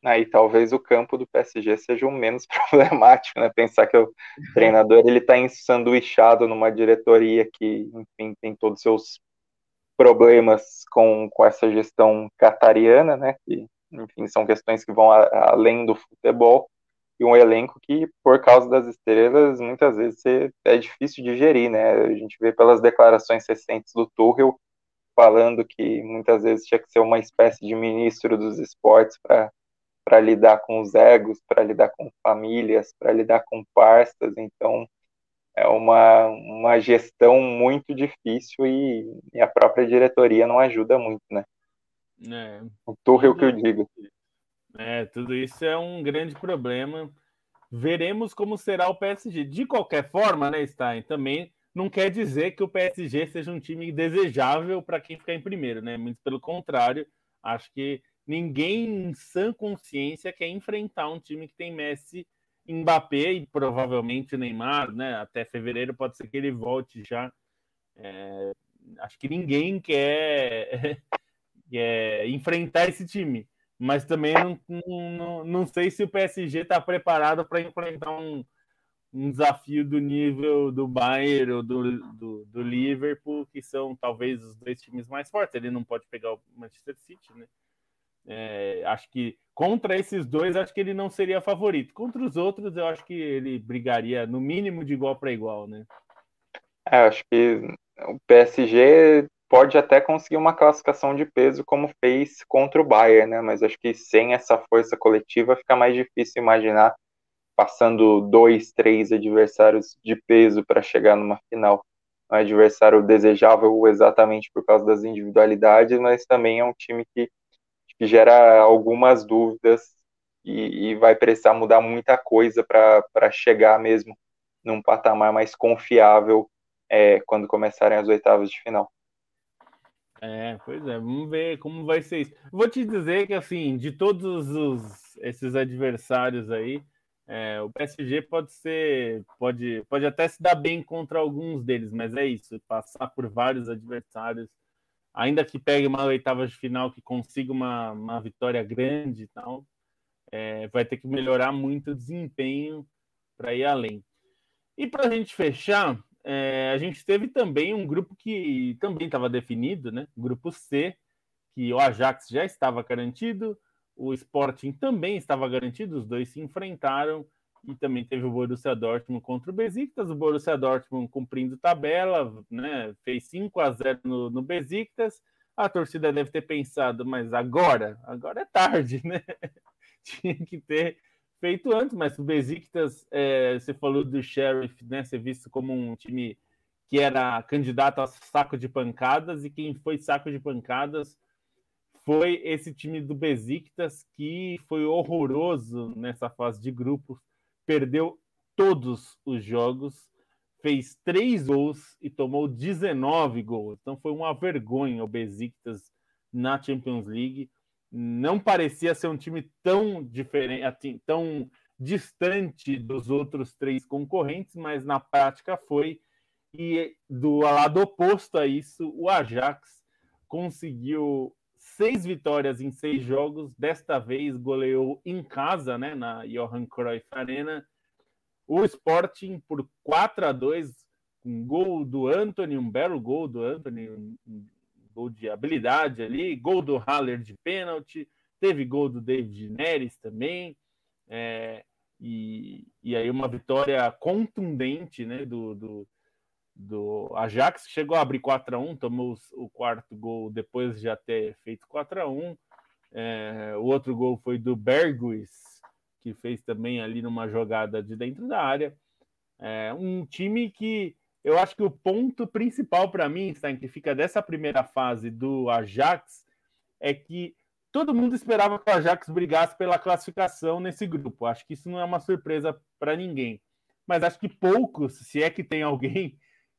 Aí talvez o campo do PSG seja o menos problemático, né? Pensar que o treinador ele está ensanduichado numa diretoria que, enfim, tem todos os seus problemas com, com essa gestão catariana, né? Que, enfim, são questões que vão a, além do futebol e um elenco que, por causa das estrelas, muitas vezes é difícil de gerir, né? A gente vê pelas declarações recentes do Tuchel falando que muitas vezes tinha que ser uma espécie de ministro dos esportes para lidar com os egos, para lidar com famílias, para lidar com parças. Então, é uma, uma gestão muito difícil e, e a própria diretoria não ajuda muito, né? É, o Tuchel que eu digo. É, tudo isso é um grande problema. Veremos como será o PSG. De qualquer forma, né, Stein? Também não quer dizer que o PSG seja um time desejável para quem ficar em primeiro, né? Muito pelo contrário, acho que ninguém em sã consciência quer enfrentar um time que tem Messi Mbappé e provavelmente Neymar, né? Até fevereiro pode ser que ele volte já. É, acho que ninguém quer, quer enfrentar esse time, mas também não, não, não sei se o PSG está preparado para enfrentar um, um desafio do nível do Bayern ou do, do, do, Liverpool, que são talvez os dois times mais fortes. Ele não pode pegar o Manchester City, né? É, acho que contra esses dois, acho que ele não seria favorito. Contra os outros, eu acho que ele brigaria no mínimo de igual para igual, né? É, acho que o PSG pode até conseguir uma classificação de peso como fez contra o Bayern, né? Mas acho que sem essa força coletiva fica mais difícil imaginar passando dois, três adversários de peso para chegar numa final. Um adversário desejável exatamente por causa das individualidades, mas também é um time que que gera algumas dúvidas e, e vai precisar mudar muita coisa para chegar mesmo num patamar mais confiável é, quando começarem as oitavas de final. É, pois é, vamos ver como vai ser isso. Vou te dizer que, assim, de todos os, esses adversários aí, é, o PSG pode ser, pode, pode até se dar bem contra alguns deles, mas é isso, passar por vários adversários ainda que pegue uma oitava de final que consiga uma, uma vitória grande e tal, é, vai ter que melhorar muito o desempenho para ir além. E para a gente fechar, é, a gente teve também um grupo que também estava definido, né? Grupo C, que o Ajax já estava garantido, o Sporting também estava garantido, os dois se enfrentaram e também teve o Borussia Dortmund contra o Besiktas, o Borussia Dortmund cumprindo tabela, né, fez 5 a 0 no, no Besiktas, a torcida deve ter pensado, mas agora, agora é tarde, né? Tinha que ter feito antes, mas o Besiktas, é, você falou do Sheriff, né, ser visto como um time que era candidato a saco de pancadas, e quem foi saco de pancadas foi esse time do Besiktas, que foi horroroso nessa fase de grupos, perdeu todos os jogos, fez três gols e tomou 19 gols. Então foi uma vergonha o Besiktas na Champions League. Não parecia ser um time tão diferente, assim, tão distante dos outros três concorrentes, mas na prática foi. E do lado oposto a isso, o Ajax conseguiu seis vitórias em seis jogos. Desta vez goleou em casa, né, na Johan Cruyff Arena. O Sporting por 4 a 2 um gol do Anthony, um belo gol do Anthony, um gol de habilidade ali, gol do Haller de pênalti, teve gol do David Neres também, é, e, e aí uma vitória contundente né, do, do, do Ajax, chegou a abrir 4 a 1 tomou o quarto gol depois de já ter feito 4 a 1 é, O outro gol foi do Berguis, que fez também ali numa jogada de dentro da área. É, um time que eu acho que o ponto principal para mim, Stein, que fica dessa primeira fase do Ajax, é que todo mundo esperava que o Ajax brigasse pela classificação nesse grupo. Acho que isso não é uma surpresa para ninguém. Mas acho que poucos, se é que tem alguém,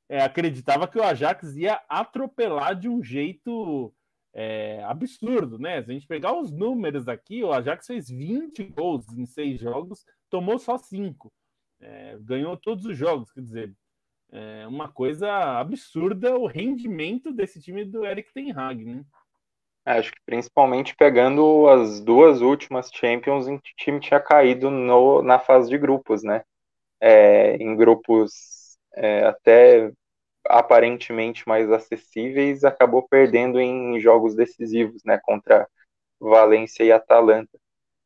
é, acreditava que o Ajax ia atropelar de um jeito é, absurdo, né? Se a gente pegar os números aqui, o Ajax fez 20 gols em seis jogos, tomou só cinco. É, ganhou todos os jogos, quer dizer, é uma coisa absurda o rendimento desse time do Eric Ten Hag, né? É, acho que principalmente pegando as duas últimas Champions em que o time tinha caído no, na fase de grupos, né? É, em grupos é, até aparentemente mais acessíveis, acabou perdendo em jogos decisivos, né? Contra Valência e Atalanta.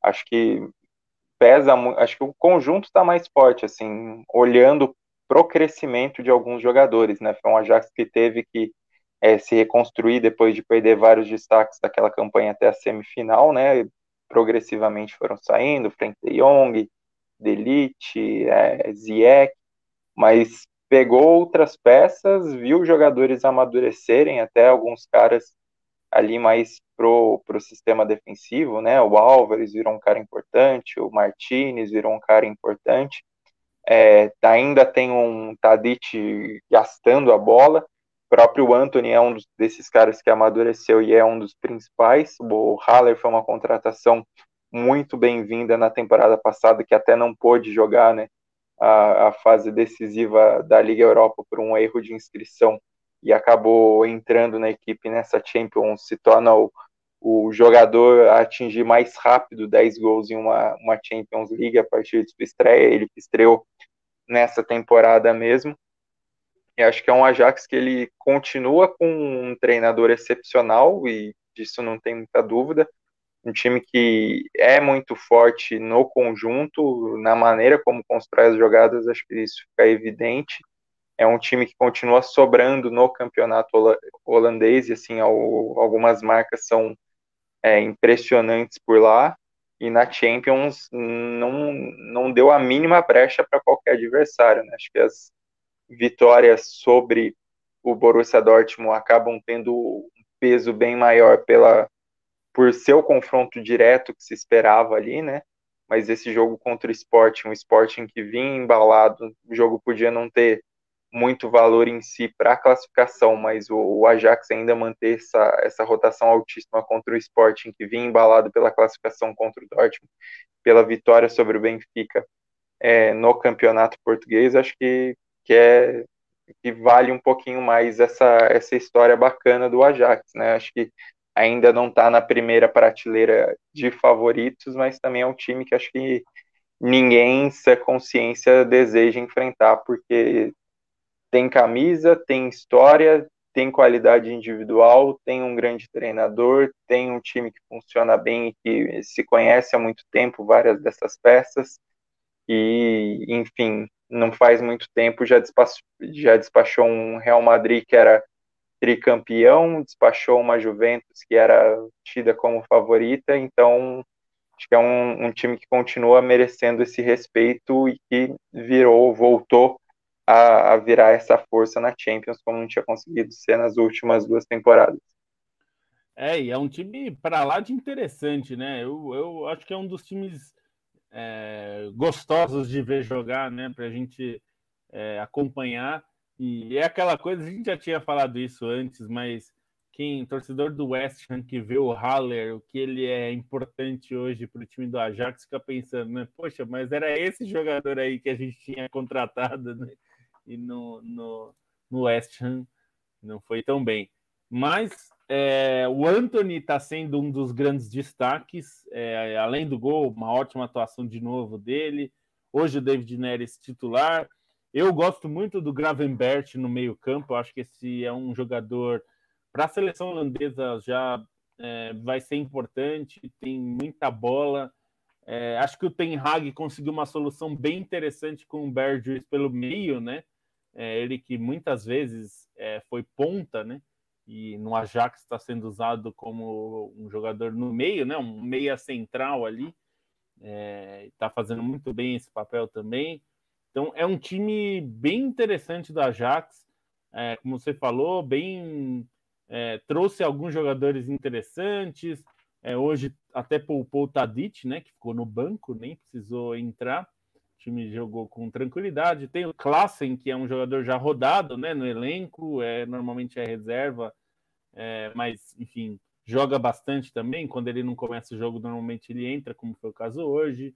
Acho que pesa, acho que o conjunto está mais forte, assim, olhando pro crescimento de alguns jogadores, né? Foi um Ajax que teve que é, se reconstruir depois de perder vários destaques daquela campanha até a semifinal, né? Progressivamente foram saindo, Frank de Jong, Delite, é, mas pegou outras peças, viu jogadores amadurecerem, até alguns caras ali mais pro, pro sistema defensivo, né? O Álvares virou um cara importante, o Martinez virou um cara importante. É, ainda tem um Tadic gastando a bola. O próprio Anthony é um dos, desses caras que amadureceu e é um dos principais. O Haller foi uma contratação muito bem-vinda na temporada passada, que até não pôde jogar né, a, a fase decisiva da Liga Europa por um erro de inscrição e acabou entrando na equipe nessa Champions, se torna o, o jogador a atingir mais rápido 10 gols em uma, uma Champions League a partir de sua estreia. Ele estreou nessa temporada mesmo. E acho que é um Ajax que ele continua com um treinador excepcional, e disso não tem muita dúvida. Um time que é muito forte no conjunto, na maneira como constrói as jogadas, acho que isso fica evidente é um time que continua sobrando no campeonato holandês, e assim, algumas marcas são é, impressionantes por lá, e na Champions não, não deu a mínima brecha para qualquer adversário, né? acho que as vitórias sobre o Borussia Dortmund acabam tendo um peso bem maior pela por seu confronto direto que se esperava ali, né? Mas esse jogo contra o Sporting, um Sporting que vinha embalado, o jogo podia não ter muito valor em si para a classificação, mas o, o, Ajax ainda manter essa, essa rotação altíssima contra o Sporting, que vinha embalado pela classificação contra o Dortmund, pela vitória sobre o Benfica é, no campeonato português, acho que, que, é, que vale um pouquinho mais essa, essa história bacana do Ajax, né? Acho que ainda não está na primeira prateleira de favoritos, mas também é um time que acho que ninguém, se a consciência, deseja enfrentar, porque tem camisa, tem história, tem qualidade individual, tem um grande treinador, tem um time que funciona bem e que se conhece há muito tempo, várias dessas peças. E, enfim, não faz muito tempo já despachou, já despachou um Real Madrid que era tricampeão, despachou uma Juventus que era tida como favorita, então acho que é um, um time que continua merecendo esse respeito e que virou, voltou a, a virar essa força na Champions, como não tinha conseguido ser nas últimas duas temporadas. É, e é um time para lá de interessante, né? Eu, eu acho que é um dos times é, gostosos de ver jogar, né? Para a gente é, acompanhar. E é aquela coisa, a gente já tinha falado isso antes, mas quem, torcedor do West Ham que vê o Haller, o que ele é importante hoje para o time do Ajax, fica pensando, né? Poxa, mas era esse jogador aí que a gente tinha contratado, né? e no, no, no West Ham não foi tão bem. Mas é, o Anthony está sendo um dos grandes destaques, é, além do gol, uma ótima atuação de novo dele. Hoje o David Neres titular. Eu gosto muito do Gravenbert no meio-campo, acho que esse é um jogador para a seleção holandesa já é, vai ser importante, tem muita bola. É, acho que o Ten Hag conseguiu uma solução bem interessante com o Bergers pelo meio, né? é, ele que muitas vezes é, foi ponta, né? E no Ajax está sendo usado como um jogador no meio, né? Um meia central ali. Está é, fazendo muito bem esse papel também. Então é um time bem interessante do Ajax. É, como você falou, bem é, trouxe alguns jogadores interessantes. É, hoje até poupou o Tadic, né? Que ficou no banco, nem precisou entrar. O time jogou com tranquilidade. Tem o Klassen, que é um jogador já rodado né, no elenco, é, normalmente é reserva, é, mas, enfim, joga bastante também. Quando ele não começa o jogo, normalmente ele entra, como foi o caso hoje.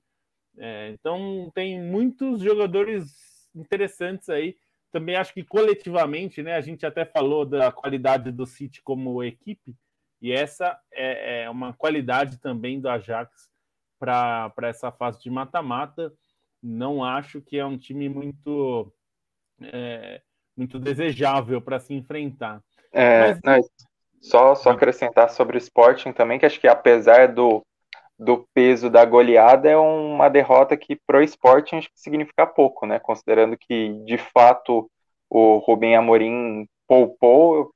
É, então, tem muitos jogadores interessantes aí. Também acho que coletivamente, né, a gente até falou da qualidade do City como equipe, e essa é, é uma qualidade também do Ajax para essa fase de mata-mata não acho que é um time muito é, muito desejável para se enfrentar. É, Mas... não, só, só acrescentar sobre o Sporting também, que acho que apesar do, do peso da goleada, é uma derrota que pro Sporting acho que significa pouco, né? Considerando que, de fato, o Rubem Amorim poupou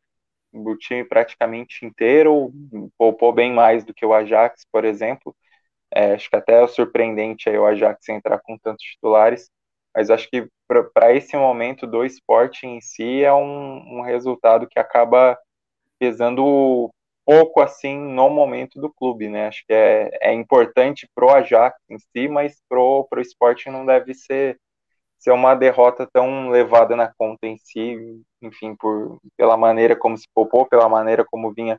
o time praticamente inteiro, poupou bem mais do que o Ajax, por exemplo. É, acho que até é surpreendente aí o Ajax entrar com tantos titulares, mas acho que para esse momento do esporte em si é um, um, resultado que acaba pesando pouco assim no momento do clube, né? Acho que é, é importante pro Ajax em si, mas pro, pro esporte não deve ser, ser uma derrota tão levada na conta em si, enfim, por, pela maneira como se poupou, pela maneira como vinha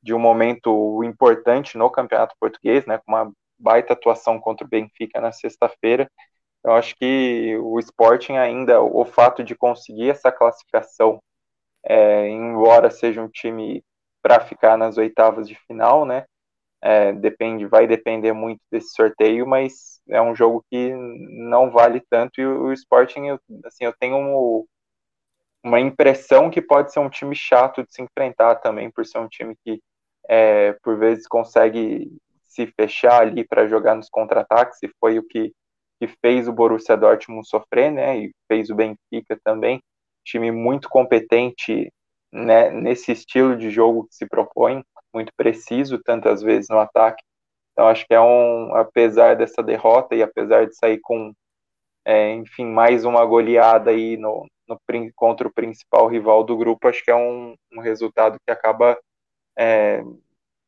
de um momento importante no Campeonato Português, né, com uma baita atuação contra o Benfica na sexta-feira. Eu acho que o Sporting ainda, o fato de conseguir essa classificação, é, embora seja um time para ficar nas oitavas de final, né, é, depende, vai depender muito desse sorteio, mas é um jogo que não vale tanto e o, o Sporting, eu, assim, eu tenho um, uma impressão que pode ser um time chato de se enfrentar também, por ser um time que é, por vezes consegue se fechar ali para jogar nos contra-ataques, e foi o que, que fez o Borussia Dortmund sofrer, né, e fez o Benfica também, time muito competente né, nesse estilo de jogo que se propõe, muito preciso tantas vezes no ataque, então acho que é um, apesar dessa derrota e apesar de sair com, é, enfim, mais uma goleada aí no, no, contra o principal rival do grupo, acho que é um, um resultado que acaba é,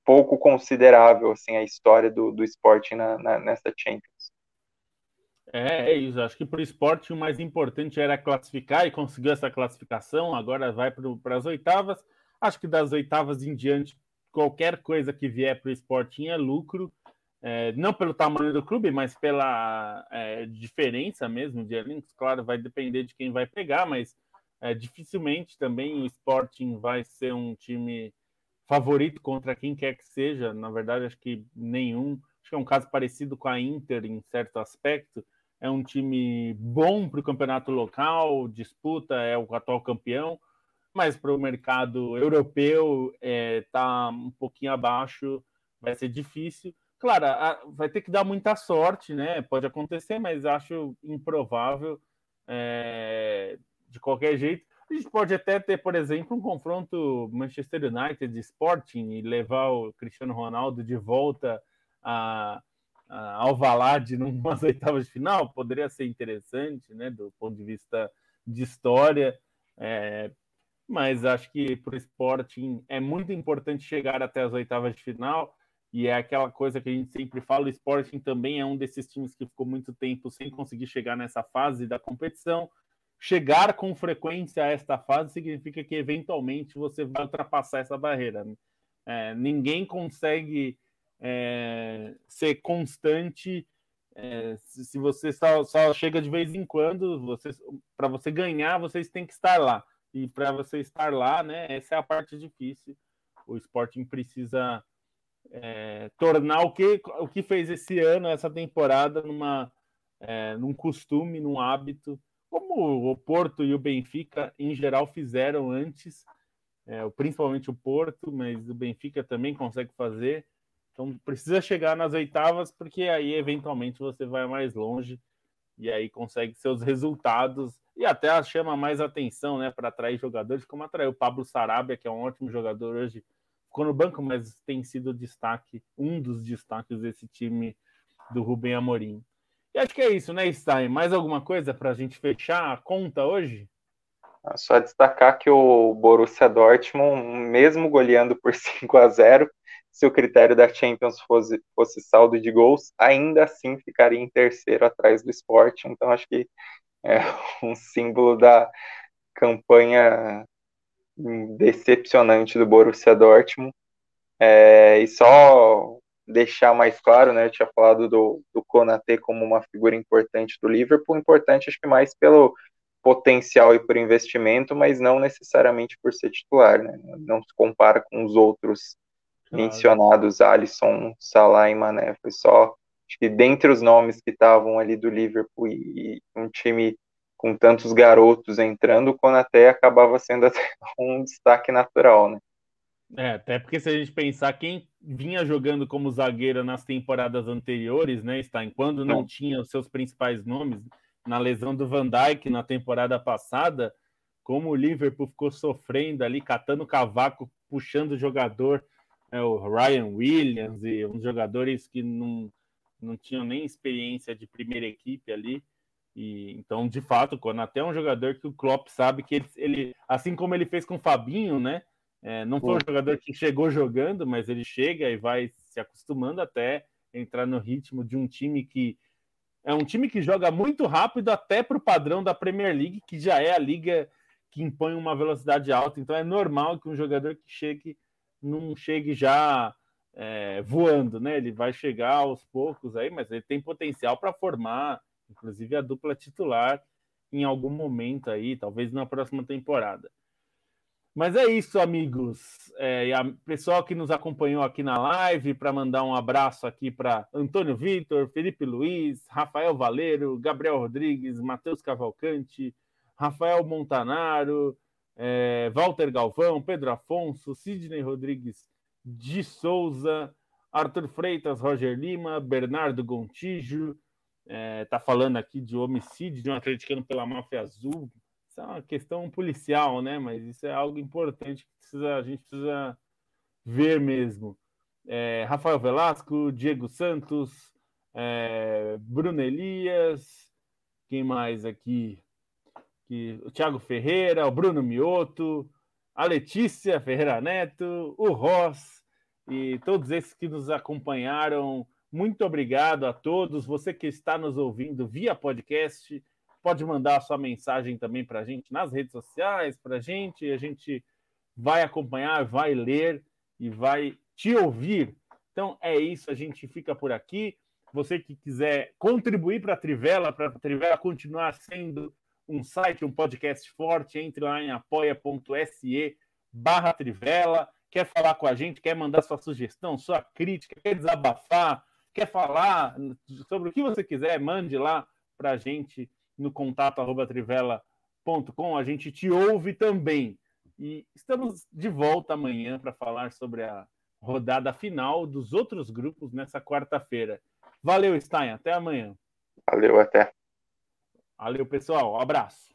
pouco considerável assim a história do, do esporte na, na, nessa Champions. É, é isso. Acho que para o esporte o mais importante era classificar e conseguiu essa classificação. Agora vai para as oitavas. Acho que das oitavas em diante, qualquer coisa que vier para o esporte é lucro. É, não pelo tamanho do clube, mas pela é, diferença mesmo de elencos. Claro, vai depender de quem vai pegar, mas é, dificilmente também o Sporting vai ser um time favorito contra quem quer que seja. Na verdade, acho que nenhum. Acho que é um caso parecido com a Inter em certo aspecto. É um time bom para o campeonato local, disputa, é o atual campeão, mas para o mercado europeu está é, tá um pouquinho abaixo, vai ser difícil. Claro, vai ter que dar muita sorte, né? Pode acontecer, mas acho improvável é, de qualquer jeito. A gente pode até ter, por exemplo, um confronto Manchester United Sporting e levar o Cristiano Ronaldo de volta a, a Alvalade numas oitavas de final. Poderia ser interessante, né, do ponto de vista de história. É, mas acho que para o Sporting é muito importante chegar até as oitavas de final. E é aquela coisa que a gente sempre fala: o Sporting também é um desses times que ficou muito tempo sem conseguir chegar nessa fase da competição chegar com frequência a esta fase significa que eventualmente você vai ultrapassar essa barreira. Né? É, ninguém consegue é, ser constante é, se, você só, só, chega de vez em quando. Para você ganhar, vocês têm que estar lá. E para você estar lá, né, essa é a parte difícil. O Sporting precisa é, tornar o que, o que fez esse ano, essa temporada, numa, é, num costume, num hábito como o Porto e o Benfica em geral fizeram antes, é, principalmente o Porto, mas o Benfica também consegue fazer. Então precisa chegar nas oitavas, porque aí eventualmente você vai mais longe e aí consegue seus resultados. e até chama mais atenção, né, para atrair jogadores, como atraiu o Pablo Sarabia, que é um ótimo jogador hoje, ficou no banco, mas tem sido destaque, um dos destaques desse time do Rubem Amorim. E acho que é isso, né, Stein? Mais alguma coisa para a gente fechar a conta hoje? Ah, só destacar que o Borussia Dortmund, mesmo goleando por 5 a 0 se o critério da Champions fosse, fosse saldo de gols, ainda assim ficaria em terceiro atrás do Sporting. Então acho que é um símbolo da campanha decepcionante do Borussia Dortmund. É, e só deixar mais claro, né, eu tinha falado do, do Konate como uma figura importante do Liverpool, importante acho que mais pelo potencial e por investimento, mas não necessariamente por ser titular, né, não se compara com os outros claro. mencionados, Alisson, Salah e Mané, foi só, acho que dentre os nomes que estavam ali do Liverpool e, e um time com tantos garotos entrando, o Konaté acabava sendo até um destaque natural, né. É, até porque se a gente pensar quem vinha jogando como zagueiro nas temporadas anteriores, né, Stein, quando não tinha os seus principais nomes, na lesão do Van Dijk na temporada passada, como o Liverpool ficou sofrendo ali, catando cavaco, puxando o jogador, é, o Ryan Williams e uns jogadores que não, não tinham nem experiência de primeira equipe ali. E, então, de fato, quando até um jogador que o Klopp sabe que ele, ele assim como ele fez com o Fabinho, né? É, não foi um jogador que chegou jogando, mas ele chega e vai se acostumando até entrar no ritmo de um time que é um time que joga muito rápido até para o padrão da Premier League, que já é a liga que impõe uma velocidade alta. Então é normal que um jogador que chegue não chegue já é, voando, né? Ele vai chegar aos poucos aí, mas ele tem potencial para formar, inclusive a dupla titular em algum momento aí, talvez na próxima temporada. Mas é isso, amigos. É, e a pessoal que nos acompanhou aqui na live, para mandar um abraço aqui para Antônio Vitor, Felipe Luiz, Rafael Valeiro, Gabriel Rodrigues, Matheus Cavalcante, Rafael Montanaro, é, Walter Galvão, Pedro Afonso, Sidney Rodrigues de Souza, Arthur Freitas, Roger Lima, Bernardo Gontijo, é, tá falando aqui de homicídio de um atleticano pela máfia azul, isso é uma questão policial, né? Mas isso é algo importante que precisa, a gente precisa ver mesmo. É, Rafael Velasco, Diego Santos, é, Bruno Elias, quem mais aqui? Que, o Thiago Ferreira, o Bruno Mioto, a Letícia Ferreira Neto, o Ross e todos esses que nos acompanharam. Muito obrigado a todos. Você que está nos ouvindo via podcast, pode mandar a sua mensagem também para a gente nas redes sociais, para a gente, a gente vai acompanhar, vai ler e vai te ouvir. Então é isso, a gente fica por aqui. Você que quiser contribuir para a Trivela, para a Trivela continuar sendo um site, um podcast forte, entre lá em apoia.se barra Trivela. Quer falar com a gente, quer mandar sua sugestão, sua crítica, quer desabafar, quer falar sobre o que você quiser, mande lá para a gente no contato arroba trivela.com. A gente te ouve também. E estamos de volta amanhã para falar sobre a rodada final dos outros grupos nessa quarta-feira. Valeu, Stein. Até amanhã. Valeu, até. Valeu, pessoal. Um abraço.